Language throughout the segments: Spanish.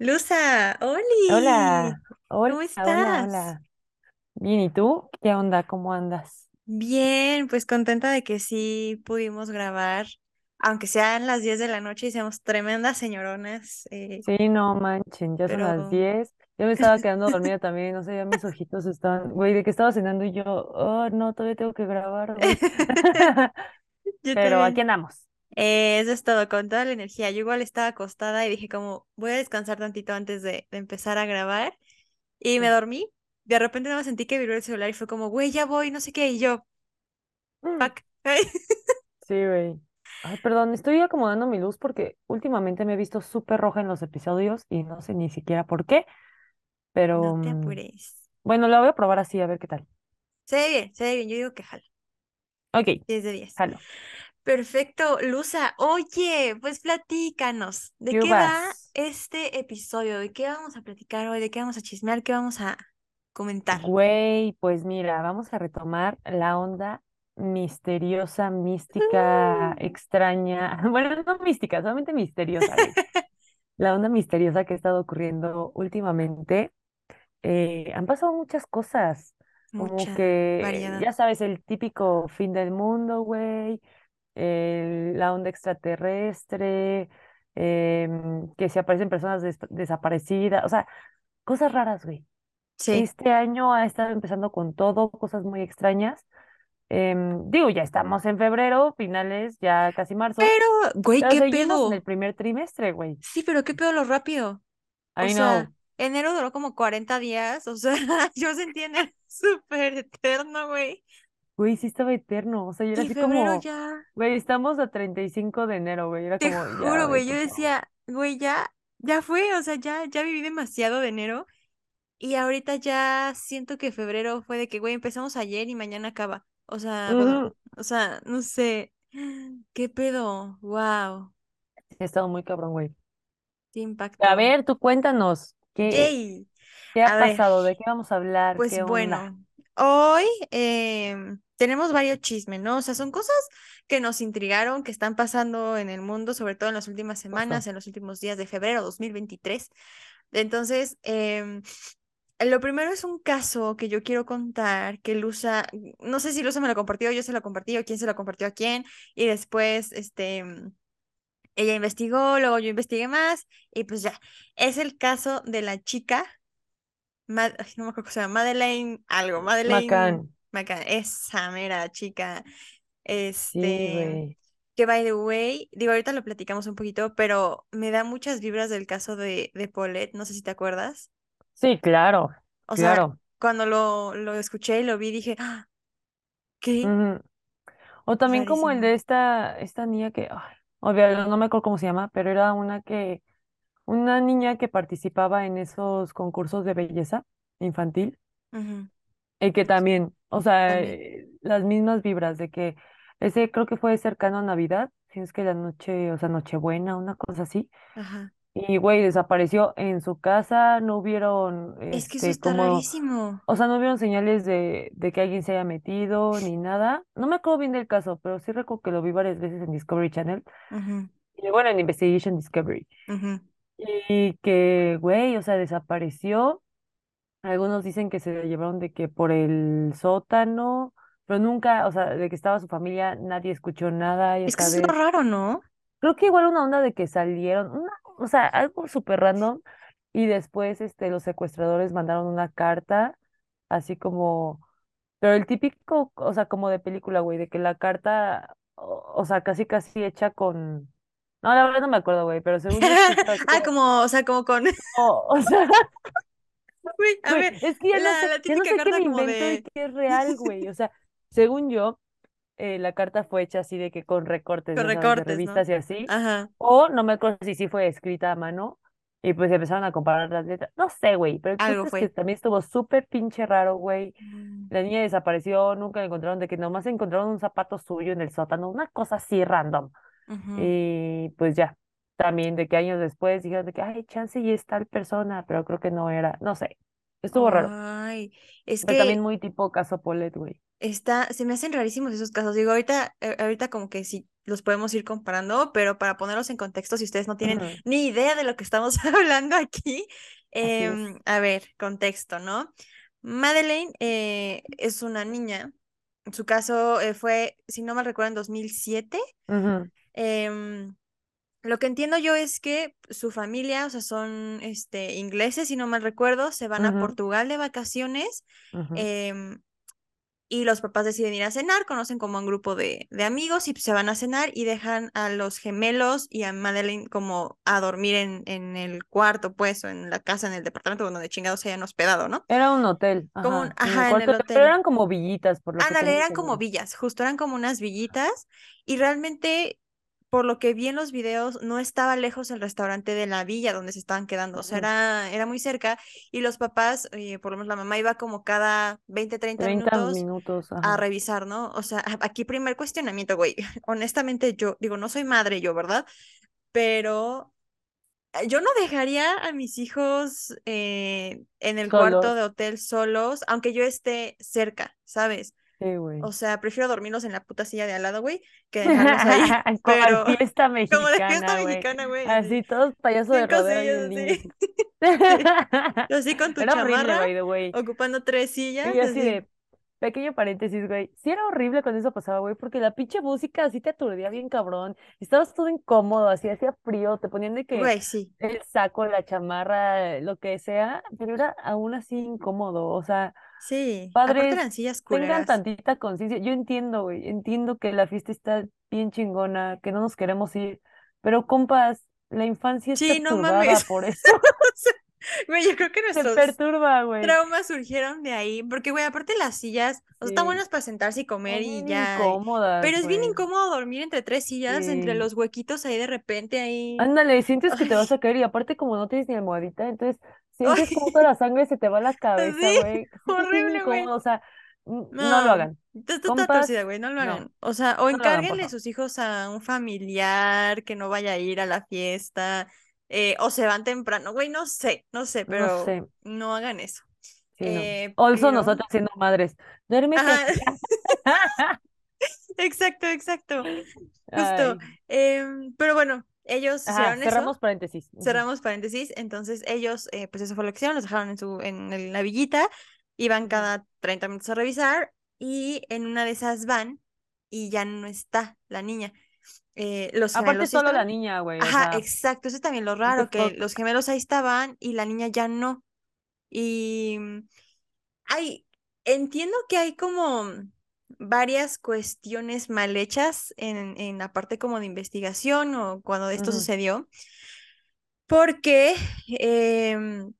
Luza, Oli, Hola, hola, ¿cómo hola, estás? hola. Bien, ¿y tú? ¿Qué onda? ¿Cómo andas? Bien, pues contenta de que sí pudimos grabar, aunque sean las 10 de la noche y seamos tremendas señoronas, eh, Sí, no manchen, ya son las pero 10. Yo me estaba quedando dormida también, no sé, ya mis ojitos estaban, güey, de que estaba cenando y yo, oh, no, todavía tengo que grabar, güey. yo Pero aquí también. andamos. Eh, eso es todo, con toda la energía. Yo igual estaba acostada y dije como, voy a descansar tantito antes de, de empezar a grabar y me dormí. De repente nada más sentí que vibró el celular y fue como, güey, ya voy, no sé qué, y yo, mm. fuck. Sí, güey. Ay, perdón, estoy acomodando mi luz porque últimamente me he visto súper roja en los episodios y no sé ni siquiera por qué, No pero te mm, apures. bueno, la voy a probar así, a ver qué tal. Se ve bien, se ve bien. Yo digo que jala. Ok, 10 de 10. jalo. Perfecto, Luza. Oye, pues platícanos. ¿De ¿Qué qué va este episodio? ¿De qué vamos a platicar hoy? ¿De qué vamos a chismear? ¿Qué vamos a comentar? Güey, pues mira, vamos a retomar la onda misteriosa, mística, extraña. Bueno, no mística, solamente misteriosa. La onda misteriosa que ha estado ocurriendo últimamente. eh, han pasado muchas cosas, como Mucha que, variedad. ya sabes, el típico fin del mundo, güey, el- la onda extraterrestre, em, que se aparecen personas des- desaparecidas, o sea, cosas raras, güey. Sí. Este año ha estado empezando con todo, cosas muy extrañas. Em, digo, ya estamos en febrero, finales, ya casi marzo, Pero, güey, pero ¿qué seguimos en el pedo? primer trimestre, güey. Sí, pero ¿qué pedo lo rápido? O I sea, know. enero duró como 40 días. O sea, yo sentí enero súper eterno, güey. Güey, sí estaba eterno. O sea, yo era Y así como, ya. güey, estamos a 35 de enero, güey. Era Te como, ya, juro, güey, güey, yo decía, güey, ya, ya fue, o sea, ya, ya viví demasiado de enero y ahorita ya siento que febrero fue de que, güey, empezamos ayer y mañana acaba. O sea, bueno, o sea, no sé, ¿qué pedo? Wow, He estado muy cabrón, güey. qué A impacto. ver, tú cuéntanos, ¿qué, Yay. qué A ha ver, pasado? ¿De qué vamos a hablar? pues ¿Qué onda? bueno, hoy em, tenemos varios chismes, ¿no? O sea, son cosas que nos intrigaron, que están pasando en el mundo, sobre todo en las últimas semanas, en los últimos días de febrero 2023. Entonces, em, lo primero es un caso que yo quiero contar, que Luza, no sé si Luza me lo compartió, yo se lo compartí o quién se lo compartió a quién, y después, este, mm, ella investigó, luego yo investigué más, y pues ya, es el caso de la chica, Ma- ay, no me acuerdo cómo se llama, Madeleine algo, Madeleine Macán. McCann, esa mera chica, este, que by the way, digo, ahorita lo platicamos un poquito, pero me da muchas vibras del caso de, de Paulette, no sé si te acuerdas. Sí, claro, O sea, claro. cuando lo, lo escuché y lo vi, dije, ¡Ah! qué. O también como el de esta, esta niña que, ay, obvio, no me acuerdo cómo se llama, pero era una que, una niña que participaba en esos concursos de belleza infantil, y que también, o sea, También. eh, las mismas vibras de que ese creo que fue cercano a Navidad, si es que la noche, o sea, Nochebuena, una cosa así, Ajá. y güey, desapareció en su casa, no hubieron, Es que eso este, está como rarísimo. O sea, no vieron señales de, de que alguien se haya metido ni nada. No me acuerdo bien del caso, pero sí recuerdo que lo vi varias veces en Discovery Channel. Y bueno, en Investigation Discovery. Y que, güey, o sea, desapareció. Algunos dicen que se llevaron de que por el sótano, pero nunca, o sea, de que estaba su familia, nadie escuchó nada, ya Es que eso es raro, ¿no? Creo que igual una onda de que salieron, una- o sea, algo súper random. Y después, este, los secuestradores mandaron una carta, así como Pero el típico, o sea, como de película, güey, de que la carta, o, o sea, casi casi hecha con... No, la verdad no me acuerdo, güey, pero según Ah, como... como, o sea, como con, O, o sea, güey, a güey, ver, es que ya no la, sé, la ya no sé qué me invento y qué es real, güey. O sea, según yo, eh, la carta fue hecha así de que con recortes, con de revistas y así. Ajá. O no me acuerdo si sí fue escrita a mano. Y pues empezaron a comparar las letras. No sé, güey, pero Algo punto es que fue. también estuvo súper pinche raro, güey. Mm, La niña desapareció, nunca la encontraron, de que nomás encontraron un zapato suyo en el sótano, una cosa así random. Y pues ya, también de que años después dijeron de que, ay, chance y es tal persona, pero creo que no era, no sé, estuvo raro. Ay, es Pero también que muy tipo caso Polet, güey. está, se me hacen rarísimos esos casos. Digo, ahorita, eh, ahorita como que si los podemos ir comparando, pero para ponerlos en contexto, si ustedes no tienen ni idea de lo que estamos hablando aquí, em, a ver, contexto, ¿no? Madeleine eh, es una niña. En su caso eh, fue, si no mal recuerdo, en 2007. Ujú, Em, lo que entiendo yo es que su familia, o sea, son este, ingleses, si no mal recuerdo, se van a Portugal de vacaciones em, y los papás deciden ir a cenar, conocen como un grupo de, de amigos y se van a cenar y dejan a los gemelos y a Madeleine como a dormir en, en el cuarto, pues, o en la casa, en el departamento donde chingados se hayan hospedado, ¿no? Era un hotel, Como un, ajá, en el ajá, en cuarto, el pero hotel. eran como villitas, por lo Ándale, eran como villas, justo eran como unas villitas y realmente, por lo que vi en los videos, no estaba lejos el restaurante de la villa donde se estaban quedando, o sea, era, era muy cerca y los papás, eh, por lo menos la mamá iba como cada 20, 30 30 minutos minutos, a revisar, ¿no? O sea, aquí primer cuestionamiento, güey, honestamente yo, digo, no soy madre yo, ¿verdad? Pero eh, yo no dejaría a mis hijos eh, en el cuarto de hotel solos, aunque yo esté cerca, ¿sabes? Sí, güey. O sea, prefiero dormirlos en la puta silla de al lado, güey, que dejarlos ahí. Como Pero, fiesta como de fiesta mexicana, güey. mexicana, güey, así. Todos payaso de rodeo así. así. Sí. Así con tu Era horrible, chamarra, the way. ocupando tres sillas, Y así así. de, pequeño paréntesis, güey. Sí era horrible cuando eso pasaba, güey, porque la pinche música así te aturdía bien cabrón. Estabas todo incómodo, así hacía frío, te ponían de que Güey, sí. el saco, la chamarra, lo que sea, pero era aún así incómodo. O sea, Sí. Padres, eran sillas tengan tantita conciencia. Yo entiendo, güey, entiendo que la fiesta está bien chingona, que no nos queremos ir, pero compas, la infancia Sí, no perturbada mames. por eso. Güey, yo creo que Se nuestros perturba, güey. traumas surgieron de ahí, porque, güey, aparte las sillas, o sea, están buenas para sentarse y comer y ya. incómodas, Pero es bien incómodo dormir entre tres sillas, entre los huequitos ahí de repente ahí. Ándale, sientes que te vas a caer y aparte como no tienes ni almohadita, entonces sientes como toda la sangre se te va a la cabeza, güey. Horrible, güey. o sea, no lo hagan. está torcida, güey, no lo no, hagan. O sea, o encárguenle sus hijos a un familiar que no vaya a ir a la fiesta, eh, o se van temprano, güey, no sé, no sé, pero sé, no hagan eso. sí. Eh, pero, nosotros siendo madres, exacto, exacto, justo. Em, pero bueno, ellos ajá, hicieron eso. cerramos paréntesis. Cerramos paréntesis, entonces ellos, eh, pues eso fue lo que hicieron, los dejaron en su, en la villita, iban cada 30 minutos a revisar y en una de esas van y ya no está la niña. Eh, los Aparte solo la niña, güey, o Ajá, sea, exacto, eso es también lo raro, que los gemelos ahí estaban y la niña ya no. Y mm, hay, entiendo que hay como varias cuestiones mal hechas en, en la parte como de investigación o cuando esto sucedió, porque em,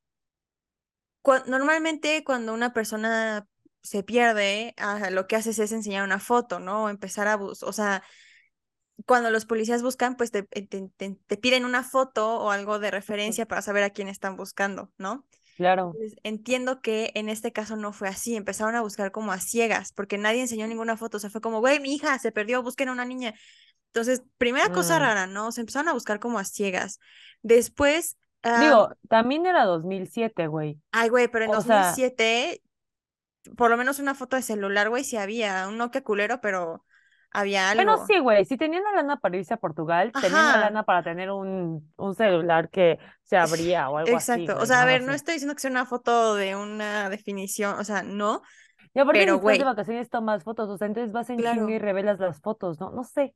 normalmente cuando una persona se pierde, lo que haces es enseñar una foto, ¿no? O empezar a buscar, o sea, cuando los policías buscan, pues te, te- te- te piden una foto o algo de referencia para saber a quién están buscando, ¿no? Claro. Entonces, entiendo que en este caso no fue así, empezaron a buscar como a ciegas, porque nadie enseñó ninguna foto, o sea, fue como, güey, mi hija se perdió, busquen a una niña. Entonces, primera cosa Mm. rara, ¿no? Se empezaron a buscar como a ciegas. Después, Digo, también era 2007, güey. ay, güey, pero en O sea, 2007, por lo menos una foto de celular, güey, sí había, un Nokia culero, pero había Bueno, algo. sí, güey, si tenían la lana para irse a Portugal, tenían la Ajá, lana para tener un, un celular que se abría o algo así, exacto. O sea, a ver, no estoy diciendo que sea una foto de una definición, o sea, no, Y aparte pero estás de vacaciones tomas fotos, o sea, entonces vas en chinga y claro. revelas las fotos, ¿no? No sé.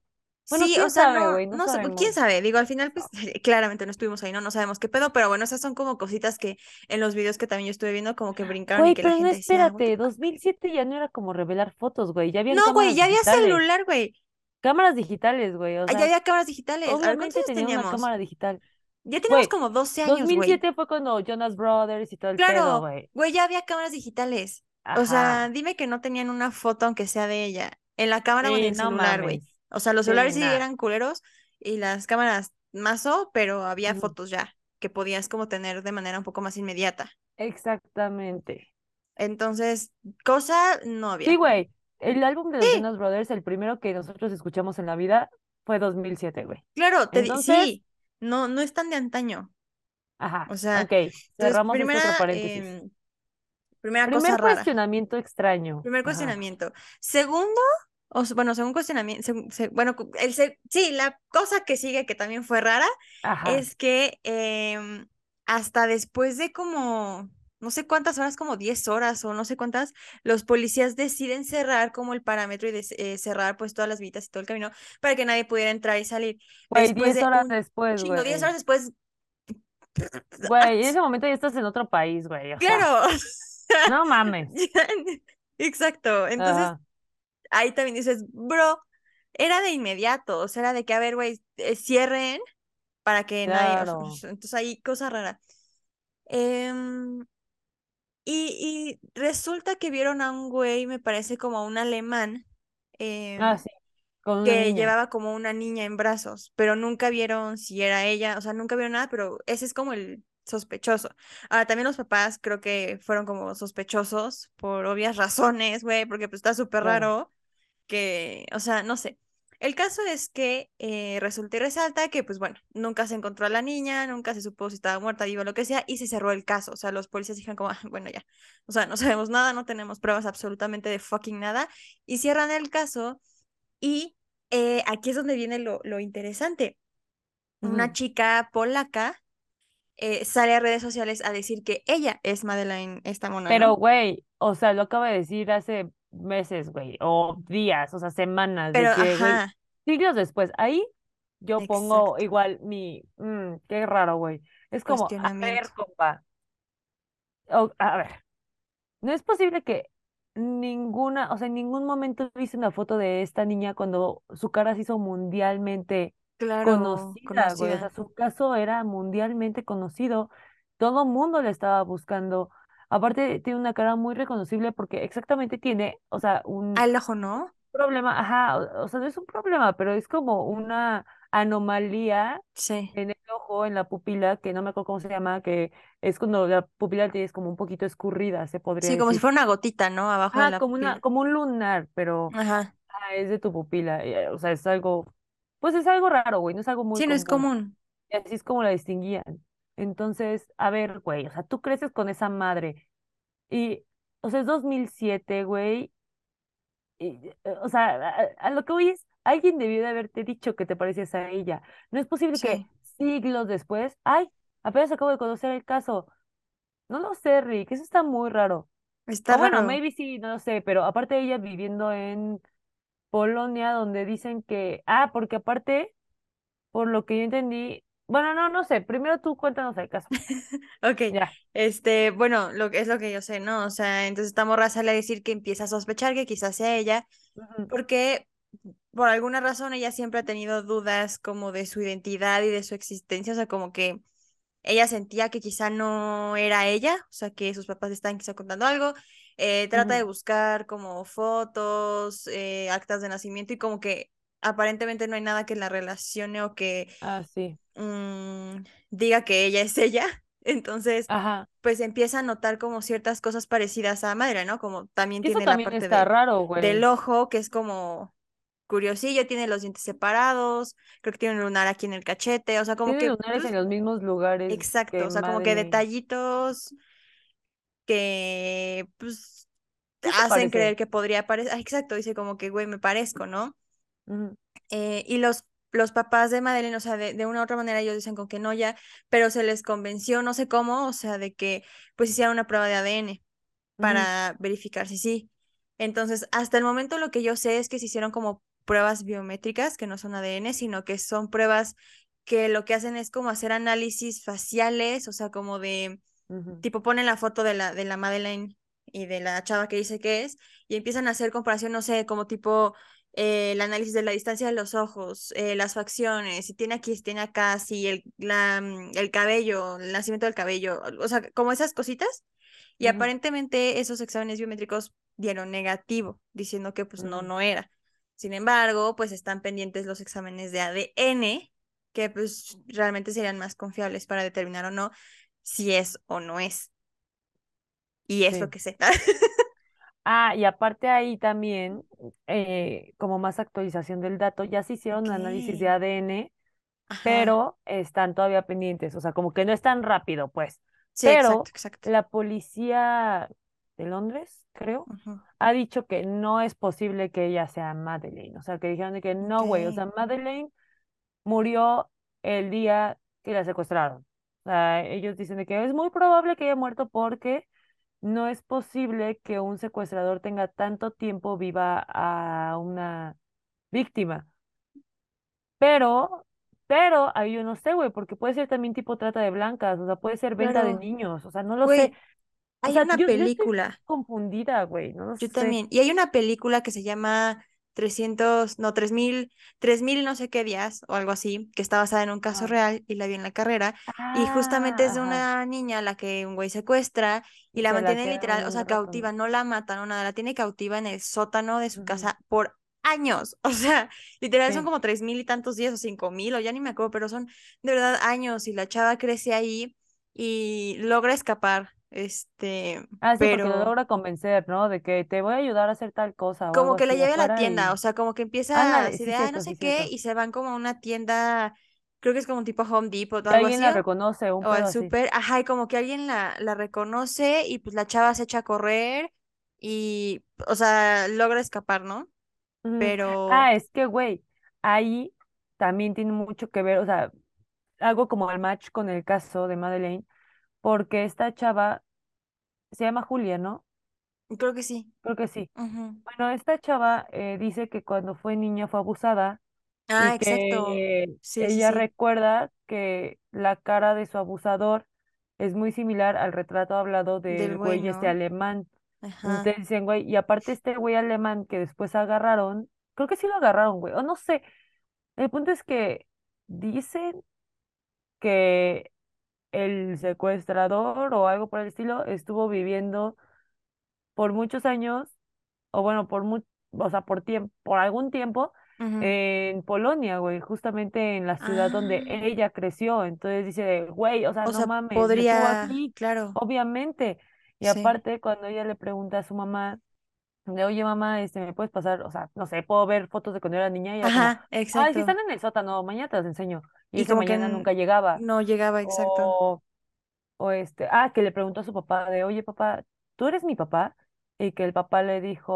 Bueno, Sí, o sea, sabe, no, güey, no no sé, quién sabe, digo, al final, pues claramente no estuvimos ahí, no, no sabemos qué pedo, pero bueno, esas son como cositas que en los videos que también yo estuve viendo, como que brincaron Güey, la pero no gente decía, what the espérate, fuck. 2007 ya no era como revelar fotos, güey, ya habían No, güey, ya había digitales. celular, güey, Cámaras digitales, güey, o ah, ya había cámaras digitales. A ver, ¿cuántos obviamente una teníamos? cámara digital. Ya teníamos como 12 años, güey. 2007 fue cuando Jonas Brothers y todo el Claro, güey. güey, ya había cámaras digitales. O sea, dime que no tenían una foto, aunque sea de ella, en la cámara o en Sí, el no celular, güey. O sea, los Sí, celulares sí eran culeros y las cámaras mazo, pero había fotos ya que podías como tener de manera un poco más inmediata. Exactamente. Entonces, cosa no Sí, había. güey. El álbum de los Sí, Jonas Brothers, el primero que nosotros escuchamos en la vida, fue 2007, güey. claro, te Entonces, sí, no, no es tan de antaño. ajá, O sea, ok. entonces, Cerramos este otro primera, paréntesis. em, primera cosa Primer rara. cuestionamiento extraño. Primer Ajá. cuestionamiento. Segundo, o bueno, según cuestionamiento, según- bueno, el, se- sí, la cosa que sigue que también fue rara Ajá. es que em, hasta después de como, no sé cuántas horas, como 10 horas o no sé cuántas, los policías deciden cerrar como el parámetro y eh, cerrar pues todas las vitas y todo el camino para que nadie pudiera entrar y salir. Güey, Después 10 de horas un después, chingo, 10 güey. horas después, Güey, en ese momento ya estás en otro país, güey. Sea, claro. no mames. Exacto. Entonces, Ajá. Ahí también dices, bro, era de inmediato, o sea, era de que, a ver, güey, eh, cierren para que nadie, o sea, Claro. entonces ahí cosa rara. Em, y, y resulta que vieron a un güey, me parece como un alemán, Ah, em, sí, con que niña. llevaba como una niña en brazos, pero nunca vieron si era ella, o sea, nunca vieron nada, pero ese es como el sospechoso. Ahora, también los papás creo que fueron como sospechosos por obvias razones, güey, porque pues está súper Claro. raro que, o sea, no sé. El caso es que eh, resulta y resalta que, pues bueno, nunca se encontró a la niña, nunca se supo si estaba muerta, viva, lo que sea, y se cerró el caso. O sea, los policías dijeron como, "Ah, bueno, ya. O sea, no sabemos nada, no tenemos pruebas absolutamente de fucking nada, y cierran el caso. Y eh, aquí es donde viene lo, lo interesante. Una chica polaca eh, sale a redes sociales a decir que ella es Madeleine, esta mona, Pero, güey, o sea, lo acabo de decir hace meses, güey, o días, o sea, semanas, Pero, de que, güey, ajá, siglos después, ahí yo pongo igual mi, mm, qué raro, güey. Es como, a ver, compa, o- a ver, no es posible que ninguna, o sea, en ningún momento viste una foto de esta niña cuando su cara se hizo mundialmente Claro, conocida, güey. O sea, conocida. su caso era mundialmente conocido. Todo mundo la estaba buscando. Aparte, tiene una cara muy reconocible porque exactamente tiene, o sea, un Al ojo, ¿no? problema, ajá, o, o sea, no es un problema, pero es como una anomalía Sí. en el ojo, en la pupila, que no me acuerdo cómo se llama, que es cuando la pupila tienes como un poquito escurrida, se podría Sí, como si fuera una gotita, ¿no? Abajo de Ah, la como una, como un lunar, pero Ajá. ah, es de tu pupila. O sea, es algo, pues es algo raro, güey, no es algo muy Sí, no es común. Y así es como la distinguían. Entonces, a ver, güey, o sea, tú creces con esa madre y, o sea, es 2007, güey, y, eh, o sea, a, a lo que voy es, alguien debió de haberte dicho que te parecías a ella. No es posible que siglos después, ay, apenas acabo de conocer el caso. No lo sé, Rick, eso está muy raro. Está O bueno, raro. maybe sí, no lo sé, pero aparte ella viviendo en Polonia, donde dicen que, ah, porque aparte, por lo que yo entendí, bueno, no, no sé, primero tú cuéntanos el caso. Ok. Ya. Este, bueno, lo que es lo que yo sé, ¿no? O sea, entonces esta morra sale a decir que empieza a sospechar que quizás sea ella, porque por alguna razón ella siempre ha tenido dudas como de su identidad y de su existencia, o sea, como que ella sentía que quizá no era ella, o sea, que sus papás estaban quizá contando algo, eh, trata de buscar como fotos, eh, actas de nacimiento y como que aparentemente no hay nada que la relacione o que Ah, sí. mm, diga que ella es ella. Entonces, Ajá. pues empieza a notar como ciertas cosas parecidas a madre, ¿no? Como también eso tiene la parte de, raro, del ojo, que es como curiosillo, tiene los dientes separados, creo que tiene un lunar aquí en el cachete, o sea, como Tiene que, lunares en los mismos lugares exacto, o sea, como que detallitos que, pues, hacen parece. creer que podría parecer, ah, exacto, dice como que, güey, me parezco, ¿no? Eh, y los, los papás de Madeleine, o sea, de, de una u otra manera ellos dicen con que no ya, pero se les convenció, no sé cómo, o sea, de que pues hicieran una prueba de ADN para verificar si sí. Entonces, hasta el momento lo que yo sé es que se hicieron como pruebas biométricas, que no son ADN, sino que son pruebas que lo que hacen es como hacer análisis faciales, o sea, como de, tipo, ponen la foto de la, de la Madeleine y de la chava que dice que es, y empiezan a hacer comparación, no sé, como tipo eh, el análisis de la distancia de los ojos, eh, las facciones, si tiene aquí, si tiene acá, si el, la, mm, el cabello, el nacimiento del cabello, o sea, como esas cositas. Y aparentemente esos exámenes biométricos dieron negativo, diciendo que pues no, no era. Sin embargo, pues están pendientes los exámenes de ADN, que pues realmente serían más confiables para determinar o no si es o no es. Y es lo Sí. que sé. Ah, y aparte ahí también, eh, como más actualización del dato, ya se hicieron Ok. análisis de ADN, Ajá. pero están todavía pendientes, o sea, como que no es tan rápido, pues. Sí, exacto, Pero exacto. la policía de Londres, creo, ha dicho que no es posible que ella sea Madeleine. O sea, que dijeron de que no, güey. O sea, Madeleine murió el día que la secuestraron. O sea, ellos dicen de que es muy probable que haya muerto porque no es posible que un secuestrador tenga tanto tiempo viva a una víctima. Pero, pero, ahí yo no sé, güey, porque puede ser también tipo trata de blancas, o sea, puede ser venta de niños, o sea, no lo sé. O hay sea, una yo, yo estoy película. confundida, güey, no lo Yo sé. también. Y hay una película que se llama 300 no, tres mil tres mil no sé qué días o algo así, que está basada en un caso real y la vi en la carrera. Y justamente es Ah, de ajá. una niña a la que un güey secuestra y Y la la mantiene quedan literal, o sea, rato, ¿no? cautiva, no la matan o nada, la tiene cautiva en el sótano de su casa por años. O sea, literal son como tres mil y tantos días o cinco mil o ya ni me acuerdo, pero son de verdad años y la chava crece ahí y logra escapar. Este, Ah, sí, porque lo pero logra convencer, ¿no? De que te voy a ayudar a hacer tal cosa o como que la lleve a la tienda, o sea, como que empieza Ándale, así sí, de, ah, no sé qué, y se van como a una tienda, creo que es como un tipo Home Depot o algo alguien así, la reconoce, un o al súper, ajá, y como que alguien la, la reconoce y pues la chava se echa a correr y, o sea, logra escapar, ¿no? Pero, Ah, es que, güey, ahí también tiene mucho que ver, o sea, algo como el match con el caso de Madeleine, porque esta chava se llama Julia, ¿no? creo que sí. Creo que sí. Bueno, esta chava eh, dice que cuando fue niña fue abusada Ah, y exacto. que Sí, sí, ella sí, recuerda que la cara de su abusador es muy similar al retrato hablado del del güey, güey este alemán. Ajá. Entonces dicen, güey, y aparte este güey alemán que después agarraron, creo que sí lo agarraron, güey, o no sé. El punto es que dicen que el secuestrador o algo por el estilo estuvo viviendo por muchos años, o bueno, por mu- o sea, por tiempo, por algún tiempo en Polonia, güey, justamente en la ciudad donde Ah, ella creció. Entonces dice, güey, o sea, o no sea, mames, podría, aquí, claro, obviamente. Y sí. aparte, cuando ella le pregunta a su mamá, de, oye, mamá, este, ¿me puedes pasar? O sea, no sé, puedo ver fotos de cuando era niña y era como, Ajá, ay, exacto. están en el sótano, mañana te las enseño. Y Y ese como que mañana n- nunca llegaba. no llegaba, exacto. O o este, ah, que le preguntó a su papá de, oye, papá, ¿tú eres mi papá? Y que el papá le dijo,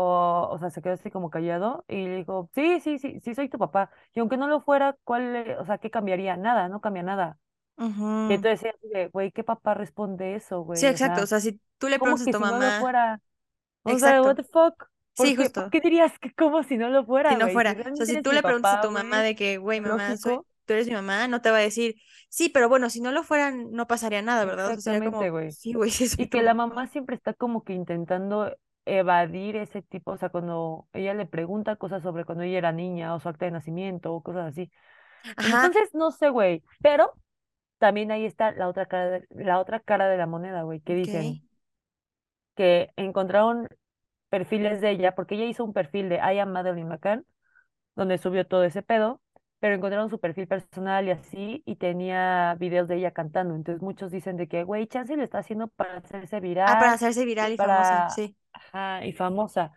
o sea, se quedó así como callado y le dijo, sí, sí, sí, sí soy tu papá. Y aunque no lo fuera, ¿cuál, le- o sea, qué cambiaría? Nada, no cambia nada. Y Ujú. entonces ella así de, güey, ¿qué papá responde eso, Sí, güey? O exacto. O sea, sea, si tú le ¿cómo preguntas a que tu si no lo mamá, fuera? O sea, what exacto. the fuck? ¿Por Sí, qué, por justo. qué dirías que como si no lo Si fuera, no güey? Si fuera. O sea, si tú le preguntas a papá, tu mamá güey, de que, güey, mamá, soy, tú eres mi mamá, no te va a decir, sí, pero bueno, si no lo fueran, no pasaría nada, ¿verdad? O sea, sería exactamente, güey. sí, güey, sí Y que la mamá. siempre está como que intentando evadir ese tipo, o sea, cuando ella le pregunta cosas sobre cuando ella era niña o su acta de nacimiento o cosas así. Ajá, Entonces, no sé, güey, pero también ahí está la otra cara de, la otra cara de la moneda, güey, que dicen que encontraron perfiles de ella, porque ella hizo un perfil de I am Madeline McCann, donde subió todo ese pedo, pero encontraron su perfil personal y así, y tenía videos de ella cantando. Entonces muchos dicen de que, güey, Chance lo está haciendo para hacerse Ah, para viral hacerse viral y famosa, para, sí. ajá, y famosa,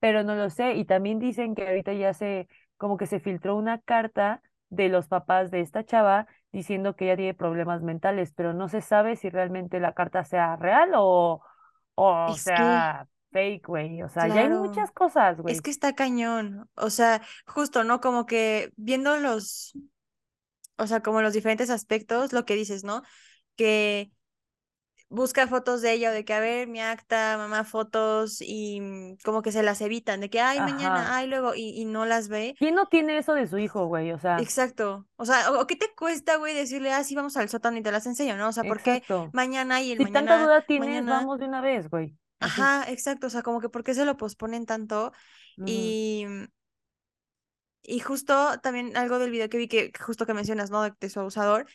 pero no lo sé. Y también dicen que ahorita ya se, como que se filtró una carta de los papás de esta chava diciendo que ella tiene problemas mentales, pero no se sabe si realmente la carta sea real o, o Es sea fake, güey. O sea, ya hay muchas cosas, Es güey. que está cañón. O sea, justo, ¿no? Como que viendo los, o sea, como los diferentes aspectos, lo que dices, ¿no? Que busca fotos de ella o de que, a ver, mi acta, mamá, fotos y mm, como que se las evitan, de que, ay, Ajá. mañana, ay, luego, y, y no las ve. ¿Quién no tiene eso de su hijo, güey? O sea, Exacto. O sea, o, qué te cuesta, güey, decirle, ah, sí, vamos al sótano y te las enseño, ¿no? O sea, ¿por qué mañana y el Si tanta mañana, duda tienes, mañana? vamos de una vez, güey. Así. Ajá, exacto. O sea, como que ¿por qué se lo posponen tanto? Y Y justo también algo del video que vi que justo que mencionas, ¿no? De, de su abusador,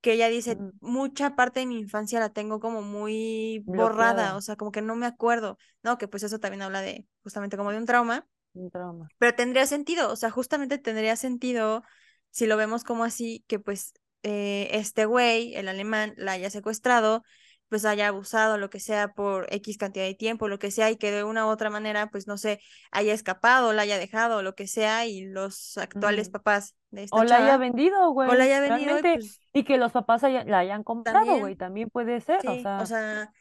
que ella dice, mucha parte de mi infancia la tengo como muy borrada, o sea, como que no me acuerdo, ¿no? Que pues eso también habla de justamente como de un trauma. Un trauma. Pero tendría sentido, o sea, justamente tendría sentido si lo vemos como así, que pues eh, este güey, el alemán, la haya secuestrado, pues haya abusado, lo que sea, por X cantidad de tiempo, lo que sea, y que de una u otra manera, pues no sé, haya escapado, la haya dejado, lo que sea, y los actuales papás de esta O la haya vendido, o la güey. haya venido, y pues Y que los papás haya- la hayan comprado, güey. también, También puede ser. O sí, o sea, sea.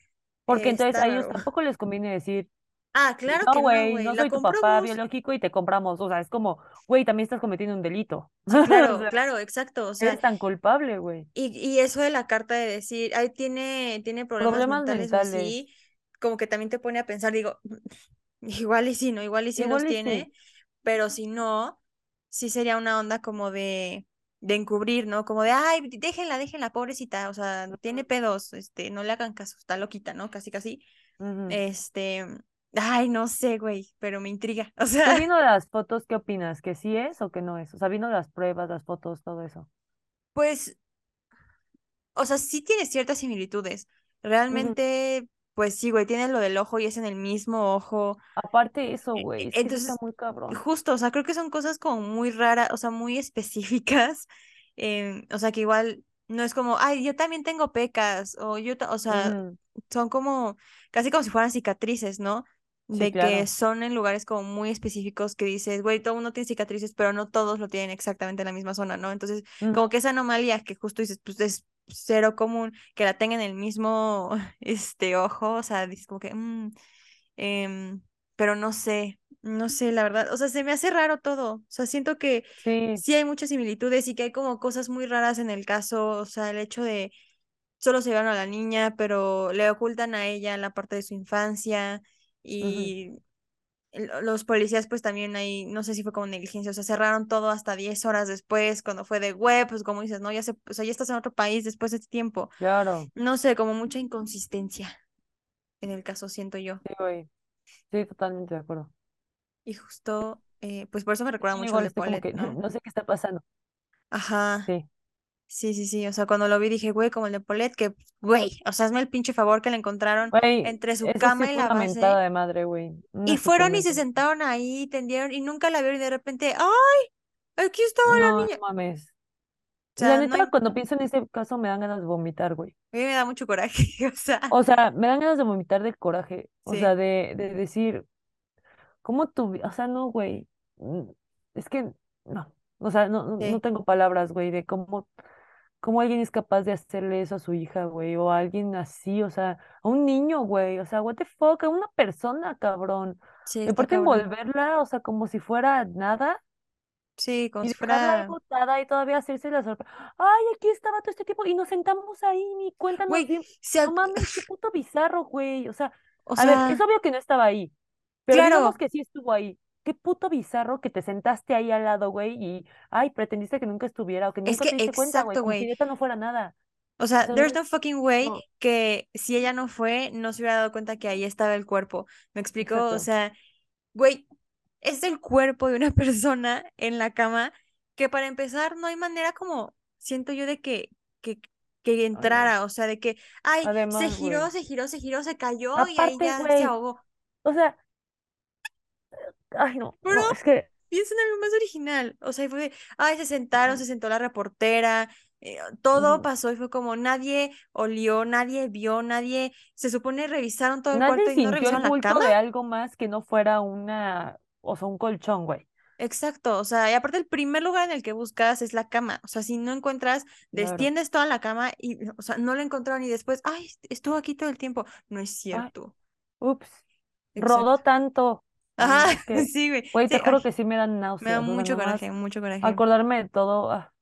Porque eh, entonces a ellos raro. tampoco les conviene decir, Ah, claro no, que no, güey, no soy tu papá biológico y te compramos. O sea, es como, güey, también estás cometiendo un delito. O claro, sea, claro, exacto. O sea, eres tan culpable, güey. y, y eso de la carta de decir, ay, tiene, tiene problemas Problemas mentales o mentales. así, como que también te pone a pensar, digo, igual y sí, ¿no? Igual y sí los sí. tiene, pero si no, sí sería una onda como de, de encubrir, ¿no? Como de, ay, déjenla, déjenla, pobrecita, o sea, tiene pedos, este, no le hagan caso, está loquita, ¿no? Casi, casi. Este, ay, no sé, güey, pero me intriga. O sea, viendo las fotos, ¿qué opinas? ¿Que sí es o que no es? O sea, viendo las pruebas, las fotos, todo eso. pues, o sea, sí tiene ciertas similitudes. Realmente, pues sí, güey, tiene lo del ojo y es en el mismo ojo. Aparte eso, E- güey, e- es que sí está Entonces, muy cabrón. justo, o sea, creo que son cosas como muy raras, o sea, muy específicas. em, o sea, que igual no es como, ay, yo también tengo pecas, o yo, o sea, son como, casi como si fueran cicatrices, ¿no? Sí, De que son en lugares como muy específicos que dices, güey, todo mundo tiene cicatrices, pero no todos lo tienen exactamente en la misma zona, ¿no? Entonces, Ujú. como que esa anomalía que justo dices, pues es cero común que la tengan en el mismo, este, ojo, o sea, dices como que, mm, em, pero no sé, no sé, la verdad, o sea, se me hace raro todo, o sea, siento que Sí. sí hay muchas similitudes y que hay como cosas muy raras en el caso, o sea, el hecho de solo se llevaron a la niña, pero le ocultan a ella la parte de su infancia Y los policías pues también ahí, no sé si fue como negligencia, o sea, cerraron todo hasta 10 horas después, cuando fue de web, pues como dices, no, ya se, o sea, ya estás en otro país después de este tiempo, Claro. no sé, como mucha inconsistencia en el caso, siento yo. Sí, güey. Sí, totalmente de acuerdo. Y justo, eh, pues por eso me recuerda mucho igual Paulette, que ¿no? no sé qué está pasando. Ajá, Sí. Sí, sí, sí, o sea, cuando lo vi dije, güey, como el de Paulette, que, güey, o sea, hazme el pinche favor que le encontraron Güey, entre su sí cama y la base, de madre, güey. Y fueron y se sentaron ahí, tendieron, y nunca la vieron y de repente, ¡ay! Aquí estaba la No, no niña. O mames. La no neta, hay, cuando pienso en ese caso me dan ganas de vomitar, güey. a mí me da mucho coraje, o sea, O sea, me dan ganas de vomitar del coraje. O sea, sí, de, de decir, ¿cómo tu... O sea, no, güey. mm, Es que, no. O sea, no, no no sí, tengo palabras, güey, de cómo, cómo alguien es capaz de hacerle eso a su hija, güey. O a alguien así, o sea, a un niño, güey. O sea, what the fuck, a una persona, cabrón. sí, está aparte cabrón. envolverla, o sea, como si fuera nada. Sí, como Y si fuera, botada y todavía hacerse la sorpresa. Ay, aquí estaba todo este tiempo y nos sentamos ahí, ni cuéntanos güey, bien. se No mames, qué puto bizarro, güey. O sea, o a ver, es obvio que no estaba ahí, pero digamos claro, que sí estuvo ahí. Qué puto bizarro que te sentaste ahí al lado, güey, y, ay, pretendiste que nunca estuviera o que es nunca que te diste cuenta, güey, exacto, como si no fuera nada. O sea, there's no, fucking way no, que si ella no fue, no se hubiera dado cuenta que ahí estaba el cuerpo. ¿Me explico? O exacto. sea, güey, es el cuerpo de una persona en la cama que para empezar no hay manera como, siento yo, de que, que, que entrara. O sea, de que, ay, se giró, se giró, se giró, se cayó y ahí ya se ahogó. o sea, ay, no, Pero no, es que, piensa en algo más original. O sea, fue ay, se sentaron, se sentó la reportera, eh, todo pasó y fue como nadie olió, nadie vio, nadie, se supone revisaron todo el Nadie cuarto y no sintió el revisaron la cama. de algo más que no fuera una, o sea, un colchón, güey. Exacto, o sea, y aparte el primer lugar en el que buscas es la cama. O sea, si no encuentras, Claro. destiendes toda la cama y, o sea, no lo encontraron y después, ay, estuvo aquí todo el tiempo. No es cierto. ups. Exacto. Rodó tanto. Ajá, es que, sí, güey. güey, te Sí, ay, juro que sí me dan me da náuseas. O sea, mucho coraje, mucho coraje. acordarme de todo. Ah,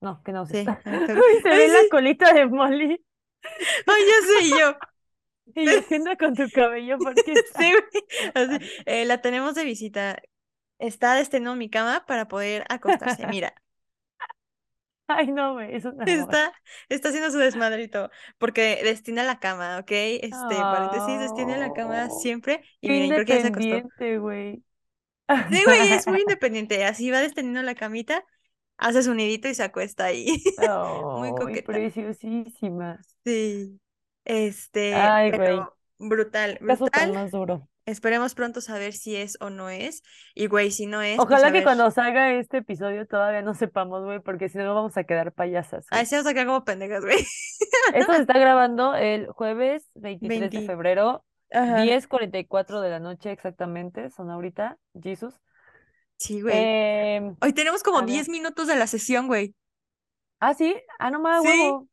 no, qué náuseas. Sí. Ay, se Ay, ve la colita de Molly Ay, ya sé, yo. y yo, ¿qué onda con tu cabello? Porque Sí. Así, eh, la tenemos de visita. Está destinado mi cama para poder acostarse. Mira, Ay, no, güey, es un amor. está, está haciendo su desmadrito. Porque destina la cama, ¿ok? Este, paréntesis, destina la cama Oh, siempre. Y miren, creo que ya se acostó. independiente, güey. Sí, güey, es muy independiente. Así va destinando la camita, hace su nidito y se acuesta ahí. Muy coqueta. preciosísima. Sí. Este, Ay, güey, brutal, qué caso tan brutal. más duro. Esperemos pronto saber si es o no es. Y güey, si no es, pues Ojalá que ver. cuando salga este episodio todavía no sepamos, güey, porque si no vamos a quedar payasas, Ay, güey. se vamos a quedar como pendejas, güey. Esto se está grabando el jueves 23 de 20. febrero, Ajá. 10:44 de la noche exactamente, son ahorita, Jesus. Sí, güey. Em, Hoy tenemos como a ver. 10 minutos de la sesión, güey. Ah, sí, ah, no más Sí, huevo.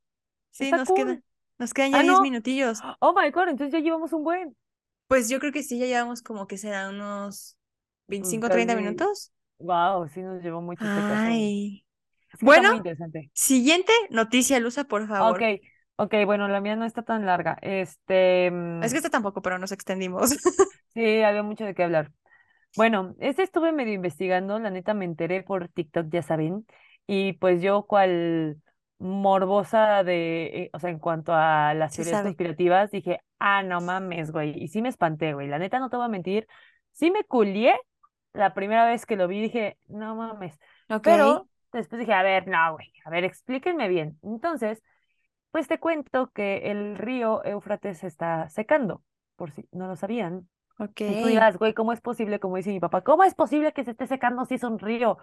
sí, nos queda. cool. Nos quedan ya Ah, 10 no. minutillos. Oh my God, entonces ya llevamos un buen. Pues yo creo que sí, ya llevamos como que serán unos Pues 25 o 30 casi. minutos. Wow, sí nos llevó mucho este caso. Ay. Es que Bueno, interesante. siguiente noticia, Lusa, por favor. Ok, ok, bueno, la mía no está tan larga. Este, mm, Es que esta tampoco, pero nos extendimos. sí, había mucho de qué hablar. Bueno, este estuve medio investigando, la neta me enteré por TikTok, ya saben, y pues yo cual morbosa de, eh, o sea, en cuanto a las Se teorías sabe. conspirativas, dije, ah, no mames, güey, y sí me espanté, güey, la neta no te voy a mentir, sí me culié la primera vez que lo vi, dije, no mames, Ok. pero después dije, a ver, no, güey, a ver, explíquenme bien. Entonces, pues te cuento que el río Éufrates se está secando, por si no lo sabían. Ok. Y tú dirás, güey, ¿cómo es posible? Como dice mi papá, ¿cómo es posible que se esté secando si es un río?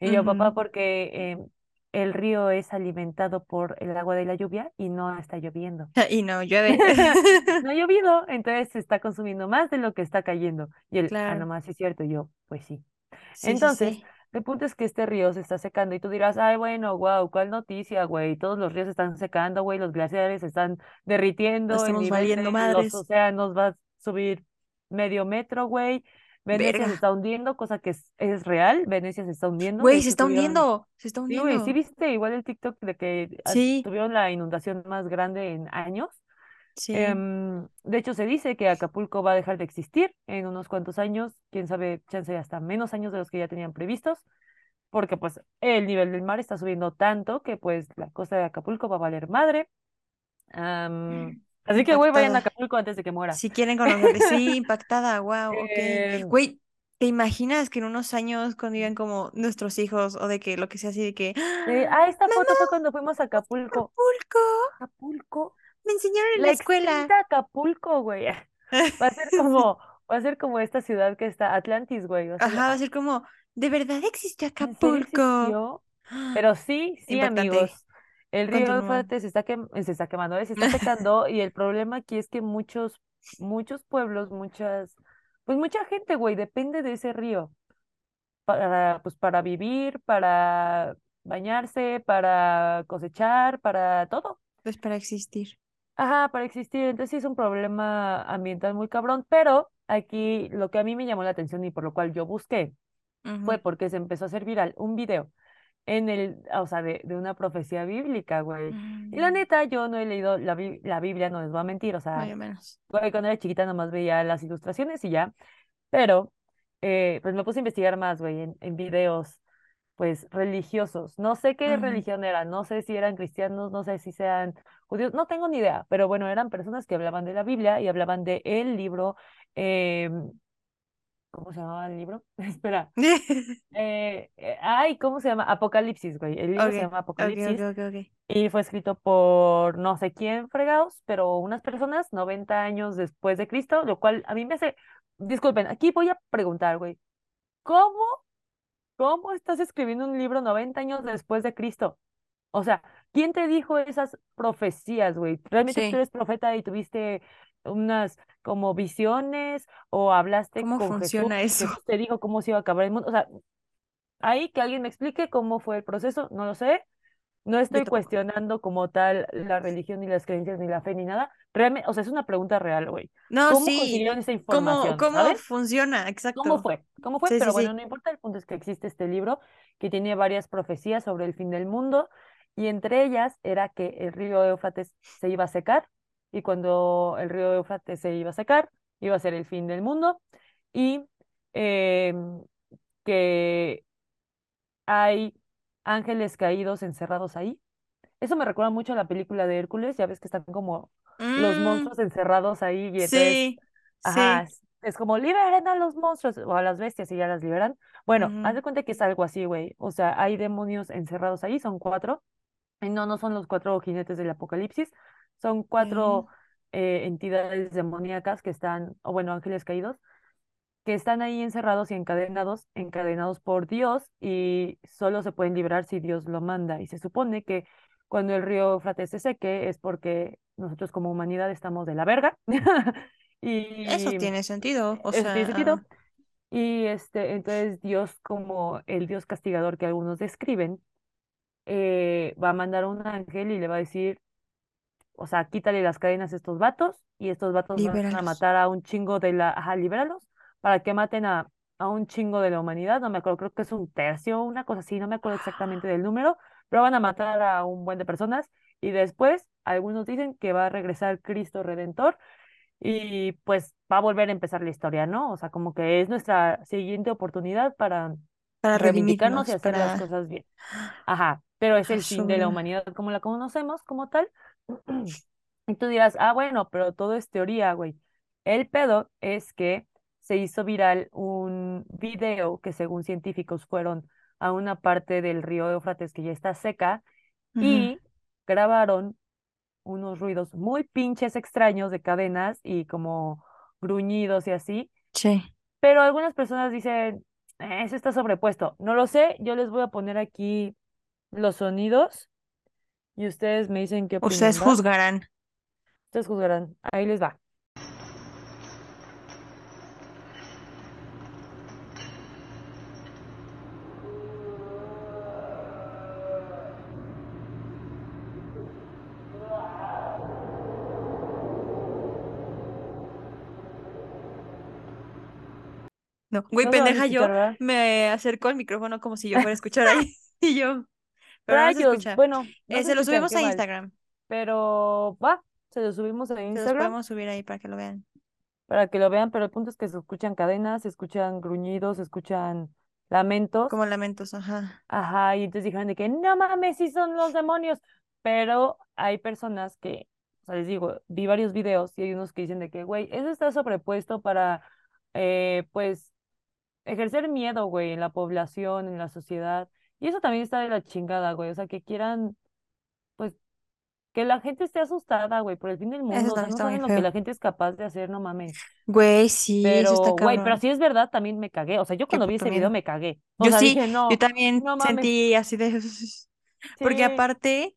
Y yo, papá, porque eh, el río es alimentado por el agua de la lluvia y no está lloviendo. Y no llueve. No ha llovido, entonces se está consumiendo más de lo que está cayendo. Y él, ah, Claro. nomás sí es cierto. Yo, pues sí. Entonces, sí. el punto es que este río se está secando y tú dirás, ay, bueno, wow, ¿cuál noticia, güey? Todos los ríos se están secando, güey, los glaciares se están derritiendo, el Estamos nivel valiendo de los madres. océanos va a subir medio metro, güey. Venecia se está hundiendo, cosa que es, es real, Venecia se está hundiendo. Güey, se está tuvieron, hundiendo. Se está sí, güey, sí hundiendo. viste igual el TikTok de que Sí, tuvieron la inundación más grande en años. sí. Em, de hecho, se dice que Acapulco va a dejar de existir en unos cuantos años, quién sabe, chance hasta menos años de los que ya tenían previstos, porque pues el nivel del mar está subiendo tanto que pues la costa de Acapulco va a valer madre. Am, así que, güey, vayan a. Acapulco antes de que muera. Si quieren conocer, sí, impactada, wow, ok. Em, Güey, ¿te imaginas que en unos años cuando digan como nuestros hijos o de que lo que sea así de que, eh, ah, esta mamá, foto fue cuando fuimos a Acapulco. Acapulco, Acapulco, me enseñaron en la la escuela? Acapulco, güey. Va a ser como, va a ser como esta ciudad que está, Atlantis, güey. Va Ajá, va a ser como, ¿de verdad existió ¿en serio Acapulco? existió? Pero sí, sí, Impactante. amigos. El río. Éufrates se está, quem- se está quemando, eh, se está secando y el problema aquí es que muchos, muchos pueblos, muchas, pues mucha gente, güey, depende de ese río para, pues para vivir, para bañarse, para cosechar, para todo. Pues para existir. Ajá, para existir. Entonces sí es un problema ambiental muy cabrón, pero aquí lo que a mí me llamó la atención y por lo cual yo busqué fue porque se empezó a hacer viral un video en el, o sea, de, de una profecía bíblica, güey. Y la Mm, neta, yo no he leído la, la Biblia, no les voy a mentir, o sea, menos. güey, cuando era chiquita nomás veía las ilustraciones y ya, pero eh, pues me puse a investigar más, güey, en, en videos, pues, religiosos. No sé qué religión era, no sé si eran cristianos, no sé si sean judíos, no tengo ni idea, pero bueno, eran personas que hablaban de la Biblia y hablaban de el libro, em, ¿cómo se llamaba el libro? Espera. Eh, eh, ay, ¿cómo se llama? Apocalipsis, güey. El libro se llama Apocalipsis ok, ok. y fue escrito por no sé quién fregados, pero unas personas 90 años después de Cristo, lo cual a mí me hace, disculpen, aquí voy a preguntar, güey, ¿cómo, cómo estás escribiendo un libro 90 años después de Cristo? O sea, ¿quién te dijo esas profecías, güey? ¿Realmente tú eres profeta y tuviste unas como visiones o hablaste ¿cómo con Jesús funciona y eso? Jesús te dijo cómo se iba a acabar el mundo? O sea, ahí que alguien me explique cómo fue el proceso, no lo sé. No estoy cuestionando como tal la religión ni las creencias ni la fe ni nada. Realmente, o sea, es una pregunta real, güey. No, ¿Cómo sí, consiguieron esa ¿cómo, información, cómo sabes? funciona? ¿Cómo Exacto. fue? ¿Cómo fue? Sí, Pero sí, bueno, no importa, el punto es que existe este libro que tiene varias profecías sobre el fin del mundo y entre ellas era que el río Éufrates se iba a secar y cuando el río Éufrates se iba a secar, iba a ser el fin del mundo y em, que hay ángeles caídos encerrados ahí. Eso me recuerda mucho a la película de Hércules, ya ves que están como los Mm, monstruos encerrados ahí y entonces, sí, ajá, sí. es, como liberen a los monstruos o a las bestias y ya las liberan. Bueno, haz de cuenta que es algo así, güey. O sea, hay demonios encerrados ahí, son cuatro. Y no, no son los cuatro jinetes del apocalipsis, son cuatro eh, entidades demoníacas que están, o bueno, ángeles caídos, que están ahí encerrados y encadenados, encadenados por Dios y solo se pueden liberar si Dios lo manda. Y se supone que cuando el río Éufrates se seque es porque nosotros como humanidad estamos de la verga. Eso Y tiene sentido. O eso tiene sentido. sea, Y este, entonces Dios, como el Dios castigador que algunos describen, eh, va a mandar un ángel y le va a decir, o sea, quítale las cadenas a estos vatos y estos vatos van a Libéralos. matar a un chingo de la, ajá, libéralos para que maten a, a un chingo de la humanidad, no me acuerdo, creo que es un tercio, una cosa así, no me acuerdo exactamente del número, pero van a matar a un buen de personas y después algunos dicen que va a regresar Cristo Redentor y pues va a volver a empezar la historia, ¿no? O sea, como que es nuestra siguiente oportunidad para Para reivindicarnos y hacer las para... cosas bien. Ajá, pero es el fin de la humanidad como la conocemos, como tal. Y tú dirás, ah, bueno, pero todo es teoría, güey. El pedo es que se hizo viral un video que según científicos fueron a una parte del río Éufrates que ya está seca y grabaron unos ruidos muy pinches extraños de cadenas y como gruñidos y así, Sí. pero algunas personas dicen, "Eh, eso está sobrepuesto. No lo sé, yo les voy a poner aquí los sonidos y ustedes me dicen qué Ustedes juzgarán. Ustedes juzgarán. Ahí les va. No, güey, No pendeja yo me acerco al micrófono como si yo fuera a escuchar ahí. Y yo, pero Rayos, bueno, no Eh, se lo subimos a mal, Instagram. pero va, se lo subimos a Se los Instagram podemos subir ahí para que lo vean. para que lo vean, pero el punto es que se escuchan cadenas, se escuchan gruñidos, se escuchan lamentos, Como lamentos, ajá. ajá, y entonces dijeron de que no mames, sí son los demonios, pero hay personas que, o sea, les digo, vi varios videos y hay unos que dicen de que, güey, eso está sobrepuesto para, eh, pues, ejercer miedo, güey, en la población, en la sociedad, y eso también está de la chingada, güey, o sea, que quieran, pues, que la gente esté asustada, güey, por el fin del Eso mundo, o sea, también no saben lo que la gente es capaz de hacer, no mames. Güey, sí, eso está güey, pero si es verdad, también me cagué. O sea, yo cuando vi ese video me cagué. O Yo sea, sí, dije, yo no, también no mames. sentí así de... Porque aparte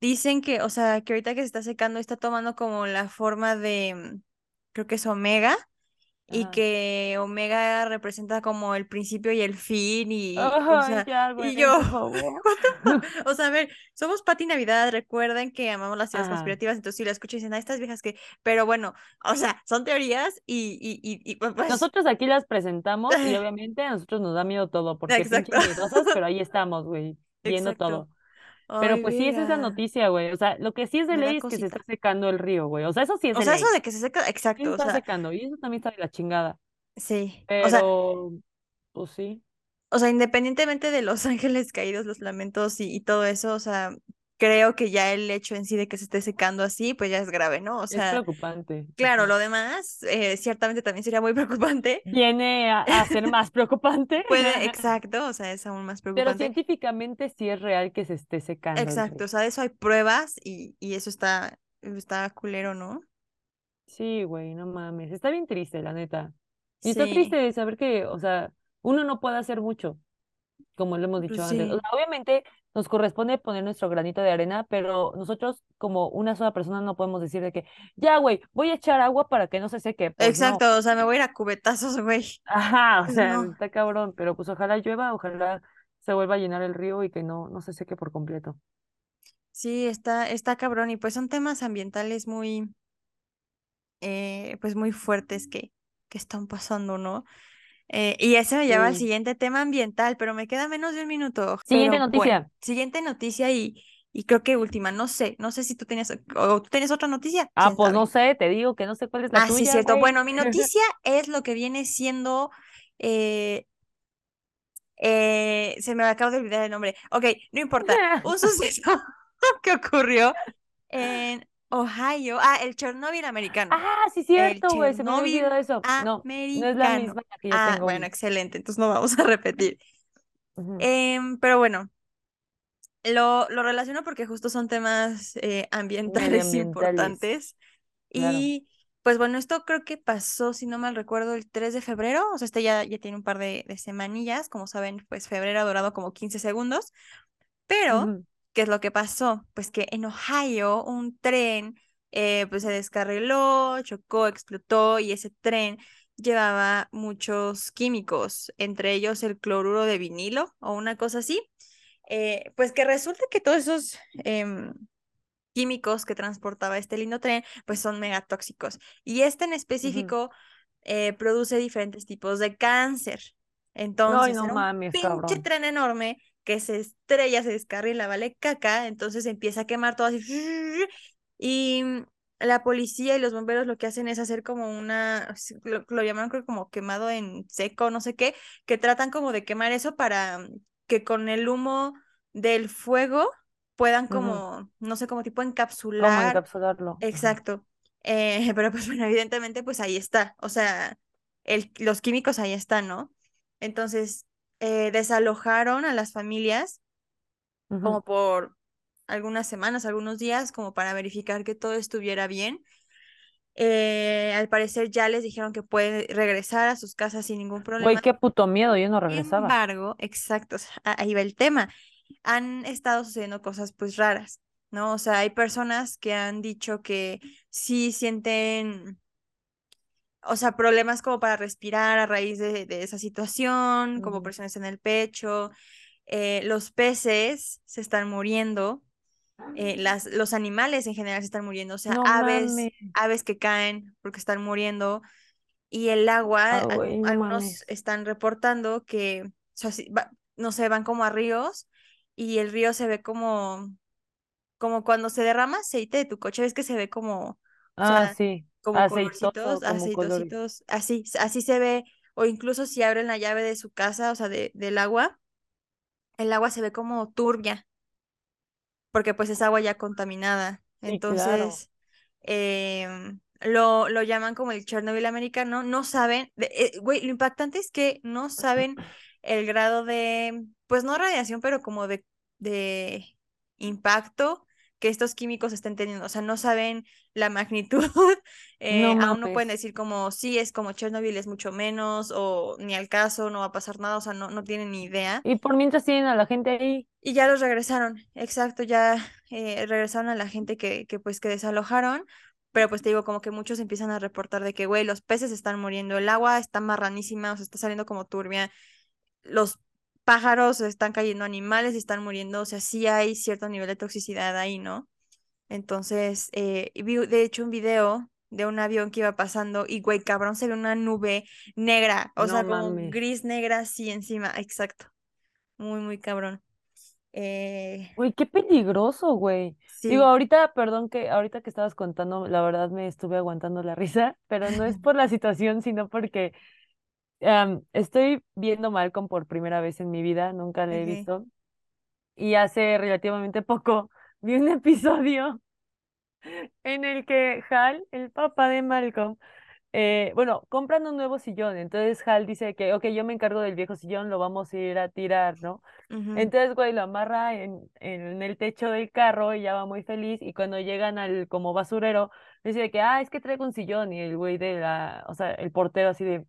dicen que, o sea, que ahorita que se está secando está tomando como la forma de, mm, creo que es Omega, y que Omega representa como el principio y el fin, y, o Ay, sea, ya, y güey, yo? O sea, a ver, somos Pati Navidad, recuerden que amamos las teorías Ajá. conspirativas, entonces si la escucho y dicen, ah, estas viejas que, pero bueno, o sea, son teorías y, y, y, y pues, Nosotros aquí las presentamos y obviamente a nosotros nos da miedo todo, porque exacto, miedosas, pero ahí estamos, güey, viendo exacto. todo. Pero Ay, pues sí, esa es verga, noticia, güey. O sea, lo que sí es de ley es que se está secando el río, güey. O sea, eso sí es O de sea, eso de que se seca, Sí exacto, o está sea, secando y eso también está de la chingada. sí, o sea, Pero, pues sí, o sea, independientemente de los ángeles caídos, los lamentos y, y todo eso, o sea, creo que ya el hecho en sí de que se esté secando así, pues ya es grave, ¿no? O es sea, preocupante. claro, lo demás, eh, ciertamente también sería muy preocupante. viene a, a ser más preocupante. Puede, exacto, o sea, es aún más Pero preocupante. científicamente sí es real que se esté secando Exacto, o sea, de eso hay pruebas y, y eso está, está culero, ¿no? Sí, güey, no mames. Está bien triste, la neta. Y está Sí, triste de saber que, o sea, uno no puede hacer mucho, como lo hemos pues dicho antes. O sí. sea, obviamente nos corresponde poner nuestro granito de arena, pero nosotros como una sola persona no podemos decir de que, ya, güey, voy a echar agua para que no se seque. Pues no. Exacto, o sea, me voy a ir a cubetazos, güey. Ajá, o sea, no. está cabrón, pero pues ojalá llueva, ojalá se vuelva a llenar el río y que no, no se seque por completo. Sí, está, está cabrón y pues son temas ambientales muy, eh, pues muy fuertes que, que están pasando, ¿no? Eh, y eso me lleva al Sí. siguiente tema ambiental, pero me queda menos de un minuto. Siguiente Pero bueno, noticia. siguiente noticia y, y creo que última, no sé, no sé si tú tenías, o tú tienes otra noticia, Ah, pues no sé, te digo que no sé cuál es la Ah, sí, tuya, cierto. güey. Bueno, mi noticia es lo que viene siendo, eh, eh, se me acaba de olvidar el nombre. Ok, no importa. Un suceso que ocurrió en Ohio. Ah, el Chernóbil americano. Ah, sí, cierto, güey, se me Chernobyl eso. No, no es la americano. misma que yo Ah, tengo. bueno, excelente. Entonces no vamos a repetir. Em, pero bueno, lo, lo relaciono porque justo son temas eh, ambientales importantes. claro. Y pues bueno, esto creo que pasó, si no mal recuerdo, el 3 de febrero. O sea, este ya, ya tiene un par de, de semanillas. Como saben, pues febrero ha durado como 15 segundos. Pero, ¿qué es lo que pasó? Pues que en Ohio un tren eh, pues se descarriló, chocó, explotó y ese tren llevaba muchos químicos, entre ellos el cloruro de vinilo o una cosa así. Eh, pues que resulta que todos esos em, químicos que transportaba este lindo tren, pues son megatóxicos. Y este en específico eh, produce diferentes tipos de cáncer. Entonces, no era un pinche cabrón. tren enorme que se estrella, se descarrila, vale caca, entonces empieza a quemar todo así. Y la policía y los bomberos lo que hacen es hacer como una, lo, lo llamaron creo como quemado en seco, no sé qué, que tratan como de quemar eso para que con el humo del fuego puedan como, no sé, como tipo ¿Cómo encapsular. encapsularlo? Ujú. Exacto. Eh, pero pues bueno, evidentemente pues ahí está. O sea, el, los químicos ahí están, ¿no? Entonces, eh, desalojaron a las familias como por algunas semanas, algunos días, como para verificar que todo estuviera bien. Eh, al parecer ya les dijeron que pueden regresar a sus casas sin ningún Güey, problema. qué puto miedo, yo no Sin regresaba. embargo, exacto, o sea, a- ahí va el tema. Han estado sucediendo cosas pues raras, ¿no? O sea, hay personas que han dicho que sí sienten, o sea, problemas como para respirar a raíz de, de esa situación, como presiones en el pecho. Eh, los peces se están muriendo, eh, las, los animales en general se están muriendo, o sea, No aves, mames. aves que caen porque están muriendo y el agua, Ah, no algunos mames. están reportando que, o sea, sí, va- no sé, van como a ríos y el río se ve como, como cuando se derrama aceite de tu coche, ves que se ve como, o Ah, sea, sí. Como Aceitoso colorcitos, como colores. aceitositos, así, así se ve, o incluso si abren la llave de su casa, o sea, de, del agua, el agua se ve como turbia porque pues es agua ya contaminada. Sí, claro. Entonces, em, lo, lo llaman como el Chernobyl americano. No saben, de- eh, güey, lo impactante es que no saben el grado de, pues no radiación, pero como de, de impacto que estos químicos estén teniendo. O sea, no saben la magnitud. No eh, aún no pueden decir como, sí, es como Chernobyl, es mucho menos, o ni al caso, no va a pasar nada. O sea, no, no tienen ni idea. Y por mientras tienen a la gente ahí. Y ya los regresaron, exacto, ya eh, regresaron a la gente que, que pues que desalojaron, pero pues te digo, como que muchos empiezan a reportar de que, güey, los peces están muriendo, el agua está marranísima, o sea, está saliendo como turbia, los pájaros están cayendo, animales están muriendo, o sea, sí hay cierto nivel de toxicidad ahí, ¿no? Entonces, eh, vi de hecho un video de un avión que iba pasando y, güey, cabrón, se ve una nube negra, o No sea, como mames. gris negra así encima, exacto, muy, muy cabrón. Eh, Güey, qué peligroso, güey. Digo, ahorita, perdón que ahorita que estabas contando, la verdad me estuve aguantando la risa, pero no es por la situación, sino porque am, estoy viendo Malcolm por primera vez en mi vida, nunca le he visto. Y hace relativamente poco vi un episodio en el que Hal, el papá de Malcolm, eh, bueno, compran un nuevo sillón. Entonces Hal dice que, ok, yo me encargo del viejo sillón, lo vamos a ir a tirar, ¿no? Entonces, güey, lo amarra en, en el techo del carro y ya va muy feliz. Y cuando llegan al como basurero, dice que, ah, es que traigo un sillón. Y el güey de la, o sea, el portero así de,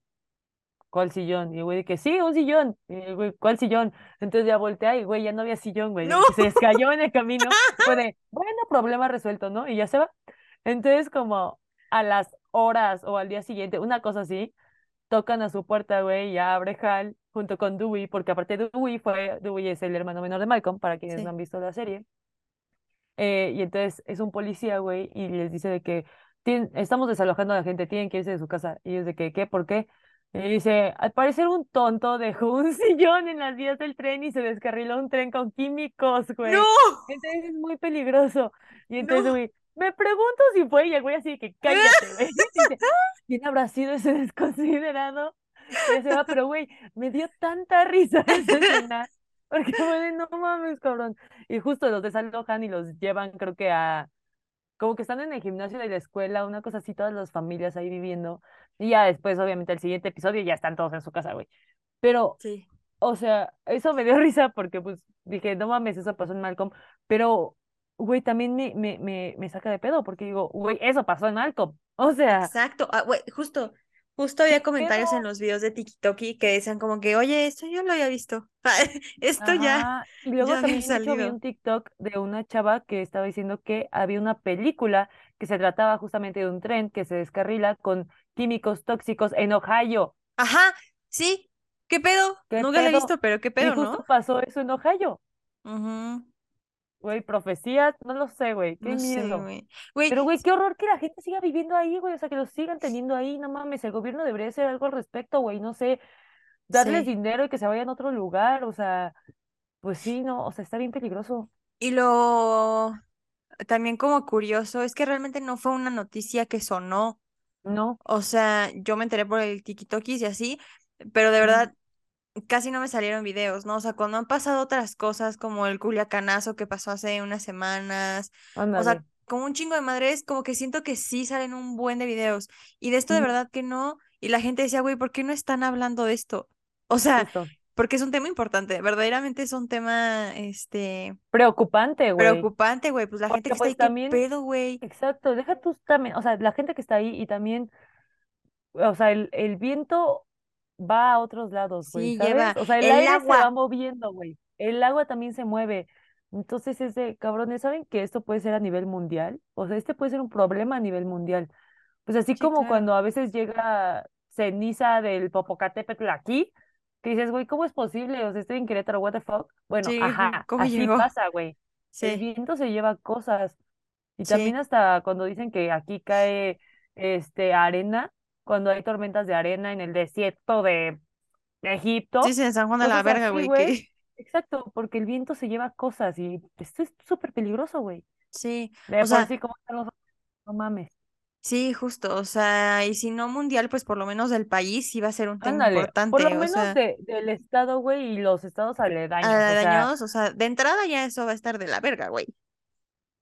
¿cuál sillón? Y el güey de que, sí, un sillón. Y el güey, ¿cuál sillón? Entonces ya voltea y, güey, ya no había sillón, güey. No, se cayó en el camino fue de, bueno, problema resuelto, ¿no? Y ya se va. Entonces, como a las horas o al día siguiente, una cosa así tocan a su puerta, güey, y abre Hal junto con Dewey, porque aparte Dewey fue, Dewey es el hermano menor de Malcolm, para quienes no sí. han visto la serie. Eh, y entonces es un policía, güey, y les dice de que "Tien- estamos desalojando a la gente, tienen que irse de su casa. Y es de que, ¿qué? ¿Por qué? Y dice, al parecer un tonto dejó un sillón en las vías del tren y se descarriló un tren con químicos, No, güey. Entonces es muy peligroso. Y entonces, no. güey, me pregunto si fue, y el güey así de que cállate, güey. Dice, ¿quién habrá sido ese desconsiderado? Y se va, pero güey, me dio tanta risa esa escena, porque de, no mames, cabrón. Y justo los desalojan y los llevan, creo que a, como que están en el gimnasio de la escuela, una cosa así, todas las familias ahí viviendo. Y ya después, obviamente, el siguiente episodio ya están todos en su casa, güey. Pero, Sí, o sea, eso me dio risa porque, pues, dije, no mames, eso pasó en Malcolm. Pero, güey, también me, me, me, me saca de pedo porque digo, güey, eso pasó en Malcolm. O sea, exacto. Ah, güey, justo, justo había ¿qué comentarios en pedo? los videos de TikTok que decían como que, oye, esto yo lo había visto. Esto ya. Y luego ya también, hecho, vi un TikTok de una chava que estaba diciendo que había una película que se trataba justamente de un tren que se descarrila con químicos tóxicos en Ohio. Ajá, sí. ¿Qué pedo? ¿Qué Nunca la he visto, pero qué Y pedo, ¿no? justo pasó eso en Ohio. Ujú. Güey, profecías, no lo sé, güey, qué No sé, miedo. güey. Güey, Pero, güey, qué horror que la gente siga viviendo ahí, güey, o sea, que los sigan teniendo ahí, no mames, el gobierno debería hacer algo al respecto, güey, no sé, darles sí. dinero y que se vayan a otro lugar, o sea, pues sí, no, o sea, está bien peligroso. Y lo también como curioso es que realmente no fue una noticia que sonó. No, O sea, yo me enteré por el TikTokis y así, pero de verdad casi no me salieron videos, ¿no? O sea, cuando han pasado otras cosas como el culiacanazo que pasó hace unas semanas, o sea, como un chingo de madres, como que siento que sí salen un buen de videos. Y de esto de verdad que no. Y la gente decía, güey, ¿por qué no están hablando de esto? O sea, justo. Porque es un tema importante, verdaderamente es un tema, este, Preocupante, güey, preocupante, güey. Pues la gente que está ahí, pues ¿qué también, pedo, güey? exacto, deja tú también, o sea, la gente que está ahí y también o sea, el, el viento va a otros lados, güey, Sí, lleva. O sea, el el aire se va agua. moviendo, güey. El agua también se mueve. Entonces es de, cabrones, ¿saben que esto puede ser a nivel mundial? O sea, este puede ser un problema a nivel mundial. Pues así Sí, como claro. cuando a veces llega ceniza del Popocatépetl aquí, que dices, güey, ¿cómo es posible? O sea, estoy en Querétaro, what the fuck. Bueno, Sí, ajá, ¿cómo así llegó? pasa, güey. El Sí, viento se lleva cosas. Y también hasta cuando dicen que aquí cae este arena, cuando hay tormentas de arena en el desierto de Egipto, sí, en San Juan de la Verga, güey, que Exacto, porque el viento se lleva cosas y esto es súper peligroso, güey. sí, De o sea, sí, como están los... No mames. Sí, justo, o sea, y si no mundial, pues por lo menos del país sí va a ser un tema Ándale, por lo importante, o menos sea, de, del estado, güey, y los estados aledaños, o sea, daños, o sea, de entrada ya eso va a estar de la verga, güey.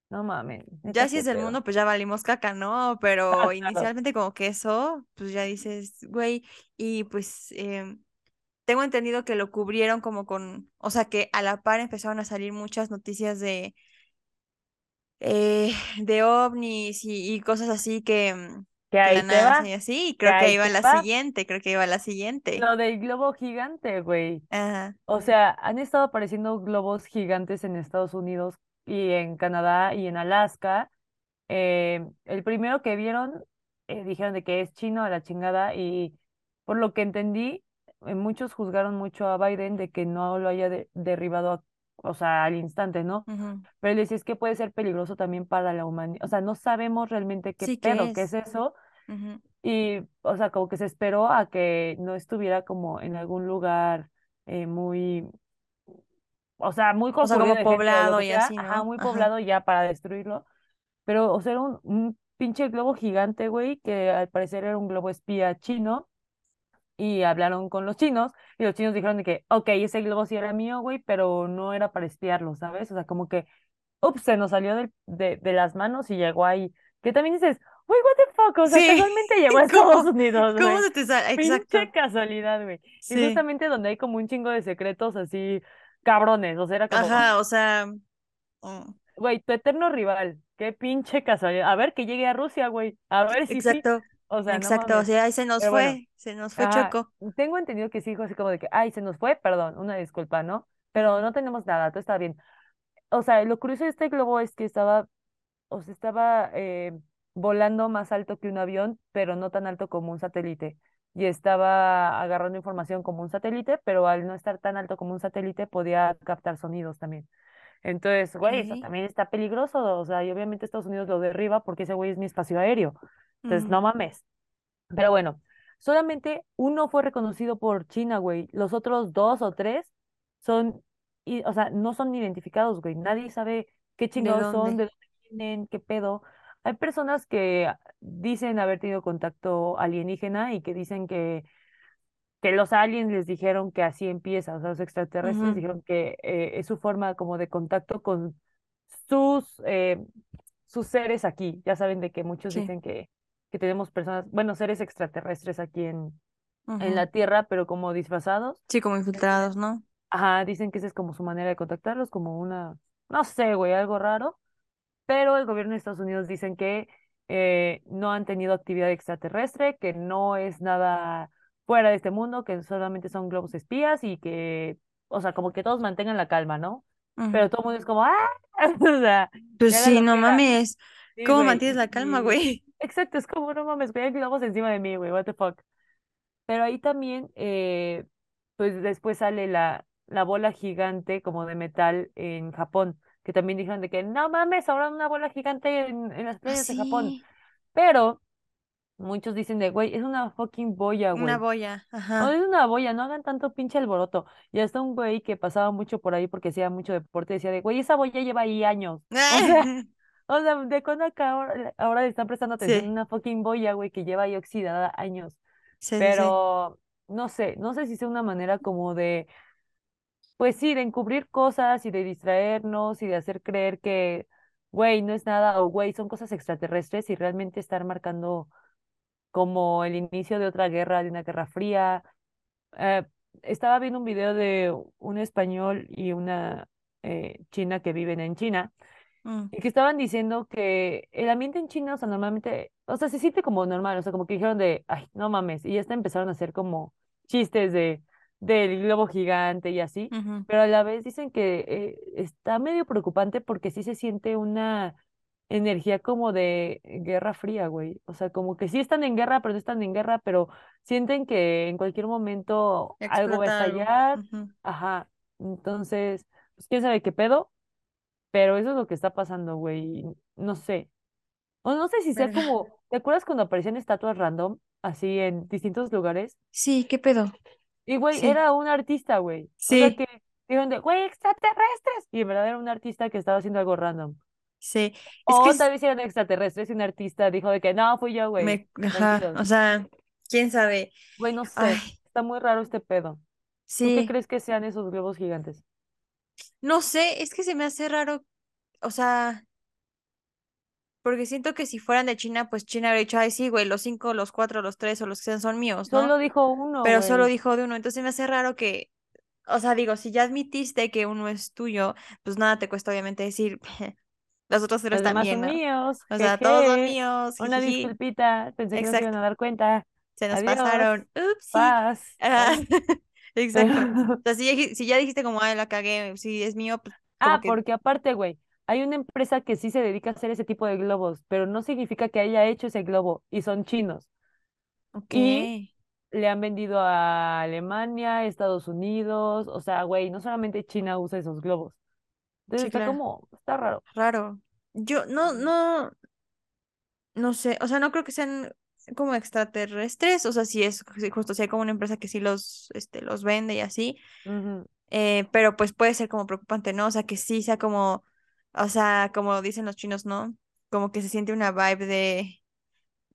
no mames, Ya si es del mundo, pues ya valimos caca, ¿no? Pero claro. inicialmente como que eso, pues ya dices, güey, y pues em, tengo entendido que lo cubrieron como con, o sea, que a la par empezaron a salir muchas noticias de eh, de ovnis y, y cosas así que, mm, Que que ahí te NASA va, y así, que creo que ahí iba la va. siguiente, creo que iba la siguiente. Lo del globo gigante, güey. Ajá, O sea, han estado apareciendo globos gigantes en Estados Unidos y en Canadá y en Alaska. Eh, el primero que vieron, eh, dijeron de que es chino a la chingada y por lo que entendí, eh, muchos juzgaron mucho a Biden de que no lo haya de- derribado, a- o sea, al instante, ¿no? Pero es que puede ser peligroso también para la humanidad. O sea, no sabemos realmente qué Sí, ¿qué pedo, qué es es? eso. Y, o sea, como que se esperó a que no estuviera como en algún lugar eh, muy o sea, muy O sea, como poblado y muy Ajá. poblado ya para destruirlo, pero, o sea, era un, un pinche globo gigante, güey, que al parecer era un globo espía chino, y hablaron con los chinos, y los chinos dijeron de que, ok, ese globo sí era mío, güey, pero no era para espiarlo, ¿sabes? O sea, como que, ups, se nos salió del- de, de las manos y llegó ahí, que también dices, güey, what the fuck, o sea, Sí, casualmente llegó a Estados ¿cómo? Unidos, ¿Cómo se te sale? Pinche Exacto. casualidad, güey. Y justamente donde hay como un chingo de secretos así cabrones, o sea, era como, Ajá, o sea, mm, Güey, tu eterno rival. Qué pinche casualidad. A ver que llegue a Rusia, güey. A ver si sí. Exacto. O sea, no Exacto. O sea, ahí se nos Pero bueno, fue, se nos fue ajá. Choco. Tengo entendido que sí dijo así como de que, ay, se nos fue, perdón, una disculpa, ¿no? Pero no tenemos nada, todo está bien. O sea, lo curioso de este globo es que estaba, o sea, estaba eh, volando más alto que un avión, pero no tan alto como un satélite. Y estaba agarrando información como un satélite, pero al no estar tan alto como un satélite podía captar sonidos también. Entonces, güey, eso también está peligroso, o sea, y obviamente Estados Unidos lo derriba porque ese güey es mi espacio aéreo. Entonces, no mames. Pero bueno, solamente uno fue reconocido por China, güey. Los otros dos o tres son, y, o sea, no son identificados, güey. Nadie sabe qué ¿De chingados son, de dónde vienen, qué pedo. Hay personas que dicen haber tenido contacto alienígena y que dicen que que los aliens les dijeron que así empieza, o sea, los extraterrestres Ujú, dijeron que eh, es su forma como de contacto con sus, eh, sus seres aquí. Ya saben de que muchos Sí. dicen que, que tenemos personas, bueno, seres extraterrestres aquí en, en la Tierra, pero como disfrazados. Sí, como infiltrados, ¿no? ajá, dicen que esa es como su manera de contactarlos, como una, no sé, güey, algo raro pero el gobierno de Estados Unidos dicen que eh, no han tenido actividad extraterrestre, que no es nada fuera de este mundo, que solamente son globos espías y que, o sea, como que todos mantengan la calma, ¿no? Pero todo el mundo es como, ¡ah! O sea, Pues sí, no mames. ¿Cómo mantienes la calma, güey? Exacto, es como, no mames, güey, hay globos encima de mí, güey, what the fuck. Pero ahí también, eh, pues después sale la, la bola gigante como de metal en Japón. que también dijeron de que no mames, ahora una bola gigante en, en las playas de Japón. Pero muchos dicen de, güey, es una fucking boya, una güey. boya, No ajá. es una boya, no hagan tanto pinche alboroto. Y hasta un güey que pasaba mucho por ahí porque hacía mucho deporte decía de, güey, esa boya lleva ahí años. O sea, o sea, ¿de cuándo acá ahora, ahora le están prestando atención a una fucking boya, güey, que lleva ahí oxidada años? sí. Pero no sé, no sé si sea una manera como de, pues sí, de encubrir cosas y de distraernos y de hacer creer que, güey, no es nada o güey, son cosas extraterrestres y realmente estar marcando como el inicio de otra guerra, de una guerra fría. Eh, estaba viendo un video de un español y una eh, china que viven en China Mm, y que estaban diciendo que el ambiente en China, o sea, normalmente, o sea, se siente como normal, o sea, como que dijeron de, ay, no mames, y ya hasta empezaron a hacer como chistes de del globo gigante y así, pero a la vez dicen que eh, está medio preocupante porque sí se siente una energía como de guerra fría, güey, o sea, como que sí están en guerra, pero no están en guerra, pero sienten que en cualquier momento algo va a algo. estallar, ajá, entonces, pues quién sabe qué pedo. Pero eso es lo que está pasando, güey. No sé. O no sé si sea como, ¿te acuerdas cuando aparecían estatuas random, así en distintos lugares? Sí, ¿qué pedo? Y, güey, Sí, era un artista, güey. O sea sí, que dijeron de, güey, extraterrestres. Y en verdad era un artista que estaba haciendo algo random. sí. Es que O tal vez eran extraterrestres y un artista dijo de que, no, fui yo, güey. me, ajá, o sea, quién sabe. Güey, no sé. Ay, Está muy raro este pedo. ¿Tú qué sí, crees que sean esos globos gigantes? No sé, es que se me hace raro, o sea, porque siento que si fueran de China, pues China habría dicho, ay, sí, güey, los cinco, los cuatro, los tres o los que sean son míos, ¿no? Solo dijo uno, Pero solo dijo de uno, entonces me hace raro que, o sea, digo, si ya admitiste que uno es tuyo, pues nada te cuesta obviamente decir, los otros tres Los demás también, son ¿no? míos. O sea, todos son míos, Una disculpita. Pensé que no se iban Exacto, a dar cuenta. se nos Adiós. pasaron. Paz. Ah, Paz. exacto. O sea, si ya, dij- si ya dijiste como, ay, la cagué, si es mío, pues Ah, que, porque aparte, güey, hay una empresa que sí se dedica a hacer ese tipo de globos, pero no significa que haya hecho ese globo y son chinos. ok, Y le han vendido a Alemania, Estados Unidos, o sea, güey, no solamente China usa esos globos. Entonces sí, está claro, como, está raro. raro. Yo no, no, no sé, o sea, no creo que sean como extraterrestres, o sea, si es justo, si hay como una empresa que sí los, este, los vende y así, eh, pero pues puede ser como preocupante, ¿no? O sea, que sí sea como, o sea, como dicen los chinos, ¿no? Como que se siente una vibe de,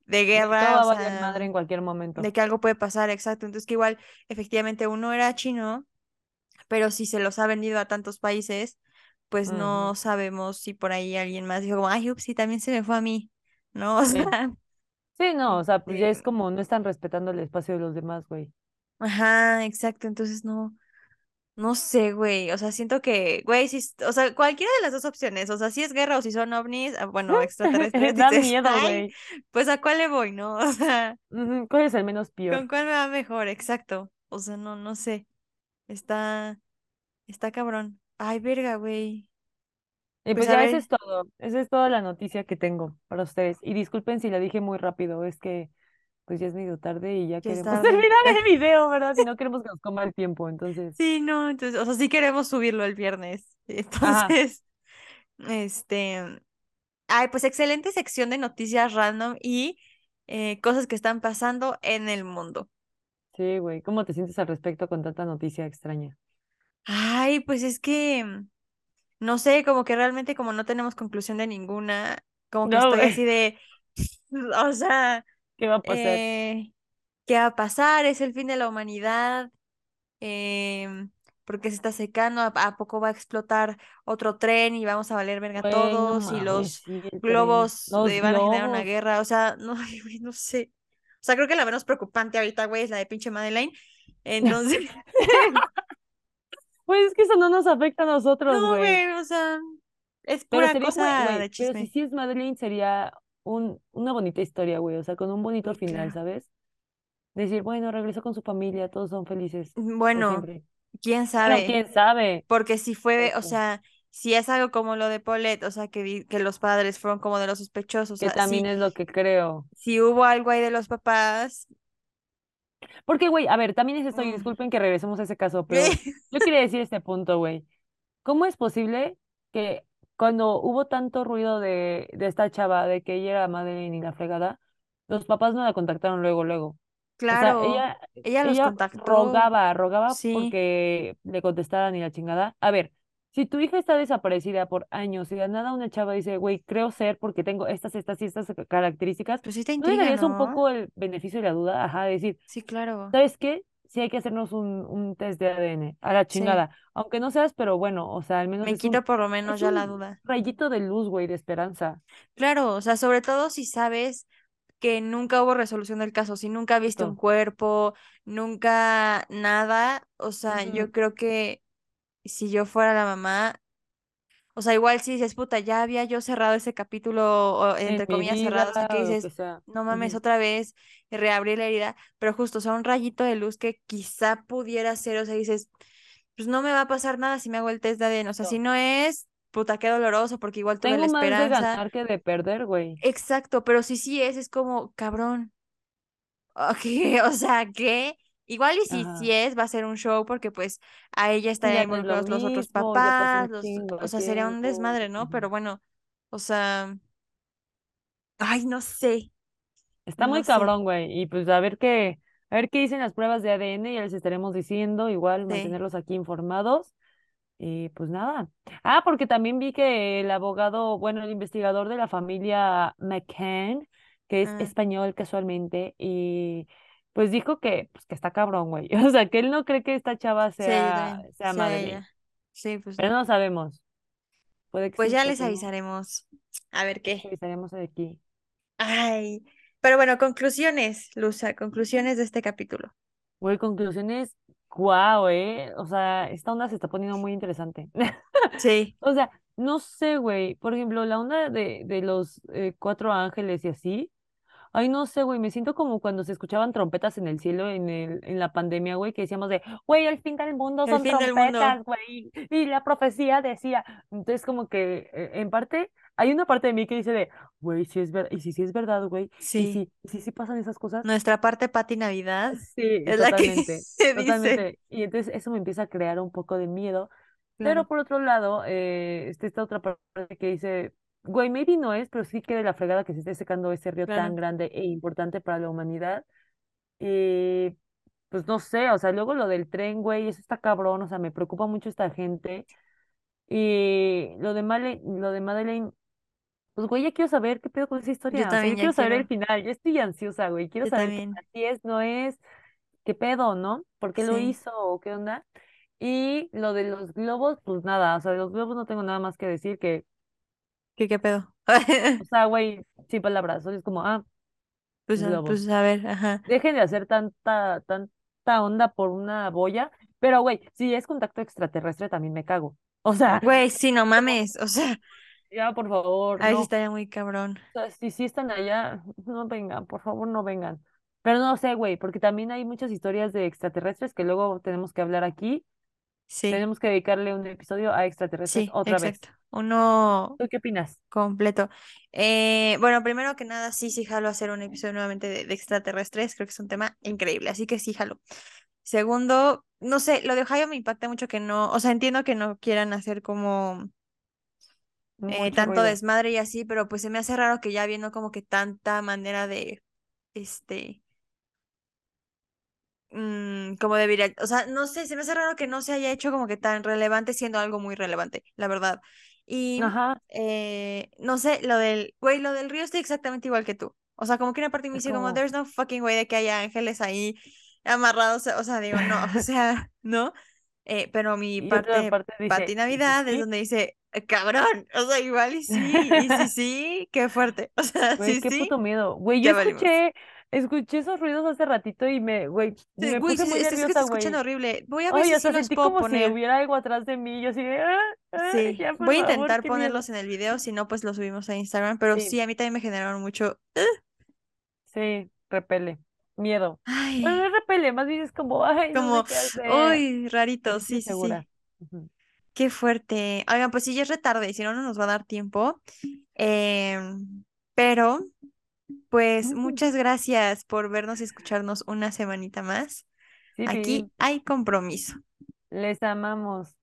de todo guerra, va a madre en cualquier momento. de que algo puede pasar, exacto. Entonces que igual, efectivamente, uno era chino, pero si se los ha vendido a tantos países, pues no sabemos si por ahí alguien más dijo como, ay, ups, sí, también se me fue a mí, ¿no? O Sí. sea, Sí, no, o sea, pues ya es como no están respetando el espacio de los demás, güey. ajá, exacto. Entonces no. No sé, güey. O sea, siento que, güey, si, o sea, cualquiera de las dos opciones, o sea, si es guerra o si son ovnis, ah, bueno, extraterrestres, Da dices, miedo, güey. pues a cuál le voy, ¿no? O sea, ¿Cuál es el menos ¿con peor? cuál me va mejor? Exacto. O sea, no, no sé. Está, está cabrón. Ay, verga, güey. Y Pues pues a ya, ver, es todo. Esa es toda la noticia que tengo para ustedes. Y disculpen si la dije muy rápido, es que pues ya es medio tarde y ya ya queremos terminar el video, ¿verdad? Y no queremos que nos coma el tiempo, entonces. Sí, no, entonces, o sea, sí queremos subirlo el viernes. Ajá, Entonces, este, ay, pues excelente sección de noticias random y eh, cosas que están pasando en el mundo. sí, güey. ¿Cómo te sientes al respecto con tanta noticia extraña? Ay, pues es que, no sé, como que realmente como no tenemos conclusión de ninguna, como que No, estoy así de, o sea, ¿Qué va a pasar? eh, ¿qué va a pasar? ¿Es el fin de la humanidad? Em, porque se está secando, ¿a, a poco va a explotar otro tren y vamos a valer verga no todos y los sí, globos Los eh, van a generar una guerra? O sea, no, no sé. O sea, creo que la menos preocupante ahorita, güey, es la de pinche Madeleine. Entonces, Pues es que eso no nos afecta a nosotros, no, güey. güey, o sea, es Pero pura cosa güey, de pero si chisme. sí es Madeline, sería un, una bonita historia, güey, o sea, con un bonito final, claro. ¿sabes? Decir, bueno, regresó con su familia, todos son felices por Bueno, quién sabe, quién sabe. porque si fue, o sea, si es algo como lo de Paulette, o sea, que, vi- que los padres fueron como de los sospechosos, o Que sea, también si, es lo que creo. si hubo algo ahí de los papás, Porque, güey, a ver, también es esto, y disculpen que regresemos a ese caso, pero yo quería decir este punto, güey. ¿Cómo es posible que cuando hubo tanto ruido de, de esta chava, de que ella era Madeline y la fregada, los papás no la contactaron luego, luego. O sea, Claro, ella, ella los ella contactó, rogaba, rogaba sí, porque le contestaran y la chingada. A ver, si tu hija está desaparecida por años y de nada una chava dice, güey, creo ser porque tengo estas, estas y estas características, pues sí te ¿no le intriga, darías un ¿no? poco el beneficio de la duda? Ajá, de decir, Sí, claro, ¿sabes qué? Sí hay que hacernos un, un test de ADN, a la sí. chingada. Aunque no seas, pero bueno, o sea, al menos Me un, quito por lo menos ya la un duda. rayito de luz, güey, de esperanza. Claro, o sea, sobre todo si sabes que nunca hubo resolución del caso, si nunca viste un cuerpo, nunca nada, o sea, yo creo que si yo fuera la mamá, o sea, igual si dices, puta, ya había yo cerrado ese capítulo, o, entre mi comillas cerrado, o sea, vida que dices, sea. no mames otra vez, reabrí la herida, pero justo, o sea, un rayito de luz que quizá pudiera ser, o sea, dices, pues no me va a pasar nada si me hago el test de ADN, o sea, si no es, puta, qué doloroso, porque igual tuve la Tengo más de esperanza. ganar que de perder, güey. Exacto, pero si sí es, es como, cabrón. Ok, o sea, que igual y si Ajá. es, va a ser un show porque pues a ella Y estaría ya no es lo involucrados los otros ya pasó papás, los, chingo o sea, sería un desmadre, ¿no? Pero bueno, o sea, ay, no sé, Está no muy sé, cabrón, güey. Y pues a ver qué, a ver qué dicen las pruebas de ADN, ya les estaremos diciendo, igual sí, mantenerlos aquí informados. Y pues nada. Ah, porque también vi que el abogado, bueno, el investigador de la familia McCann, que es ah, español casualmente, y pues dijo que, pues, que está cabrón, güey. O sea, que él no cree que esta chava sea, sea sea Madeline. ella, sí, pues Pero no. sabemos. Puede que Pues ya les avisaremos, a ver Les qué. avisaremos de aquí. Ay, pero bueno, conclusiones, Luza, conclusiones de este capítulo. Güey, conclusiones, guau, eh. O sea, esta onda se está poniendo muy interesante. Sí, O sea, no sé, güey. Por ejemplo, la onda de, de los eh, cuatro ángeles y así. Ay, no sé, güey, me siento como cuando se escuchaban trompetas en el cielo en el, en la pandemia, güey, que decíamos de, güey, el fin del mundo el son trompetas, güey, y la profecía decía. Entonces, como que, eh, en parte, hay una parte de mí que dice de, güey, si es verdad, y si sí es verdad, güey, y sí. si, y si sí pasan esas cosas, Nuestra parte Pati Navidad sí, es la que totalmente, dice. totalmente. Y entonces eso me empieza a crear un poco de miedo, pero por otro lado, eh, está esta otra parte que dice, güey, maybe no es, pero sí que de la fregada que se esté secando ese río tan claro. grande e importante para la humanidad. Y pues no sé, o sea, luego lo del tren, güey, eso está cabrón, o sea, me preocupa mucho esta gente. Y lo de Male, lo de Madeleine, pues güey, ya quiero saber qué pedo con esa Yo historia. O sea, también yo ya quiero saber el quiero. final, ya estoy ansiosa, güey, quiero Yo saber también. si es, no es, qué pedo, ¿no? ¿Por qué lo Sí. hizo o qué onda? Y lo de los globos, pues nada, o sea, de los globos no tengo nada más que decir que, ¿Qué, qué pedo? o sea, güey, sin palabras, es como, ah, Pues, a- globos. pues a ver, ajá. Dejen de hacer tanta, tanta onda por una boya. Pero, güey, si es contacto extraterrestre, también me cago. O sea, Güey, sí, no mames. O sea, ya, por favor, a ver si no. estaría muy cabrón. O sea, si sí están allá, no vengan, por favor, no vengan. Pero no sé, güey, porque también hay muchas historias de extraterrestres que luego tenemos que hablar aquí. Sí, Tenemos que dedicarle un episodio a extraterrestres sí, otra exacto. vez. Uno ¿Tú qué opinas? completo. Eh, bueno, primero que nada, sí, sí, jalo hacer un episodio nuevamente de, de extraterrestres. Creo que es un tema increíble, así que sí, jalo. Segundo, no sé, lo de Ohio me impacta mucho que no, o sea, entiendo que no quieran hacer como eh, tanto ruido. desmadre y así, pero pues se me hace raro que ya viendo como que tanta manera de, este, mm, como de viral, o sea, no sé, se me hace raro que no se haya hecho como que tan relevante siendo algo muy relevante, la verdad. Y, Ajá, eh, no sé, lo del, güey, lo del río estoy exactamente igual que tú. O sea, como que una parte me es dice como, como... there's no fucking way de que haya ángeles ahí amarrados, o sea, digo, no, o sea, ¿no? Eh, pero mi Y parte parte Pati dice, ¿y si Navidad es sí? donde dice, cabrón, o sea, igual y sí, y sí, sí, qué fuerte, o sea, Güey, sí, qué sí, puto miedo. Güey, yo ya valimos. Escuché, esos ruidos hace ratito y me, güey, Sí, me Güey, puse muy es, es que se nerviosa, escuchan güey. horrible. Voy a ver Ay, si hasta los sentí puedo como si poner. hubiera algo atrás de mí. Yo así de, ah, ah, Sí, ya, voy a intentar ponerlos en el video, si no, pues los subimos a Instagram, pero Sí, sí, a mí también me generaron mucho... sí, repele. Miedo. Pero no Ay, es repele, más bien es como, ay, no como, sé uy, rarito, sí, sí, insegura. sí. Qué fuerte. Oigan, pues sí, ya es retarde, y si no, no nos va a dar tiempo. Em, pero, pues, Ujú. muchas gracias por vernos y escucharnos una semanita más. Sí, Aquí hay compromiso. les amamos.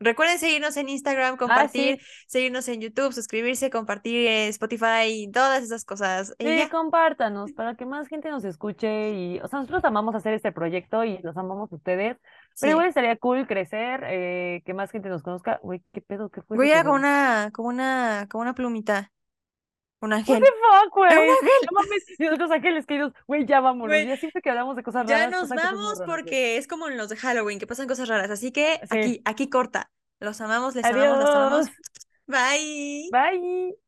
Recuerden seguirnos en Instagram, Ah, compartir, sí. seguirnos en YouTube, suscribirse, compartir en Spotify, todas esas cosas. Y Sí, compártanos para que más gente nos escuche y, o sea, nosotros amamos hacer este proyecto y los amamos ustedes, pero igual estaría cool crecer, eh, que más gente nos conozca. Güey, ¿qué pedo? ¿Qué fue Voy eso a que como una, como una, como una plumita. Un What ángel. the fuck, güey. ¡Un ángel! No mames, y nosotros ángeles queridos, güey, ya vámonos. Ya siempre que hablamos de cosas Ya raras, nos cosas muy vamos raras, porque es como en los de Halloween, que pasan cosas raras. Así que Sí. aquí, aquí corta. Los amamos, les amamos, las amamos. Adiós. Bye. Bye.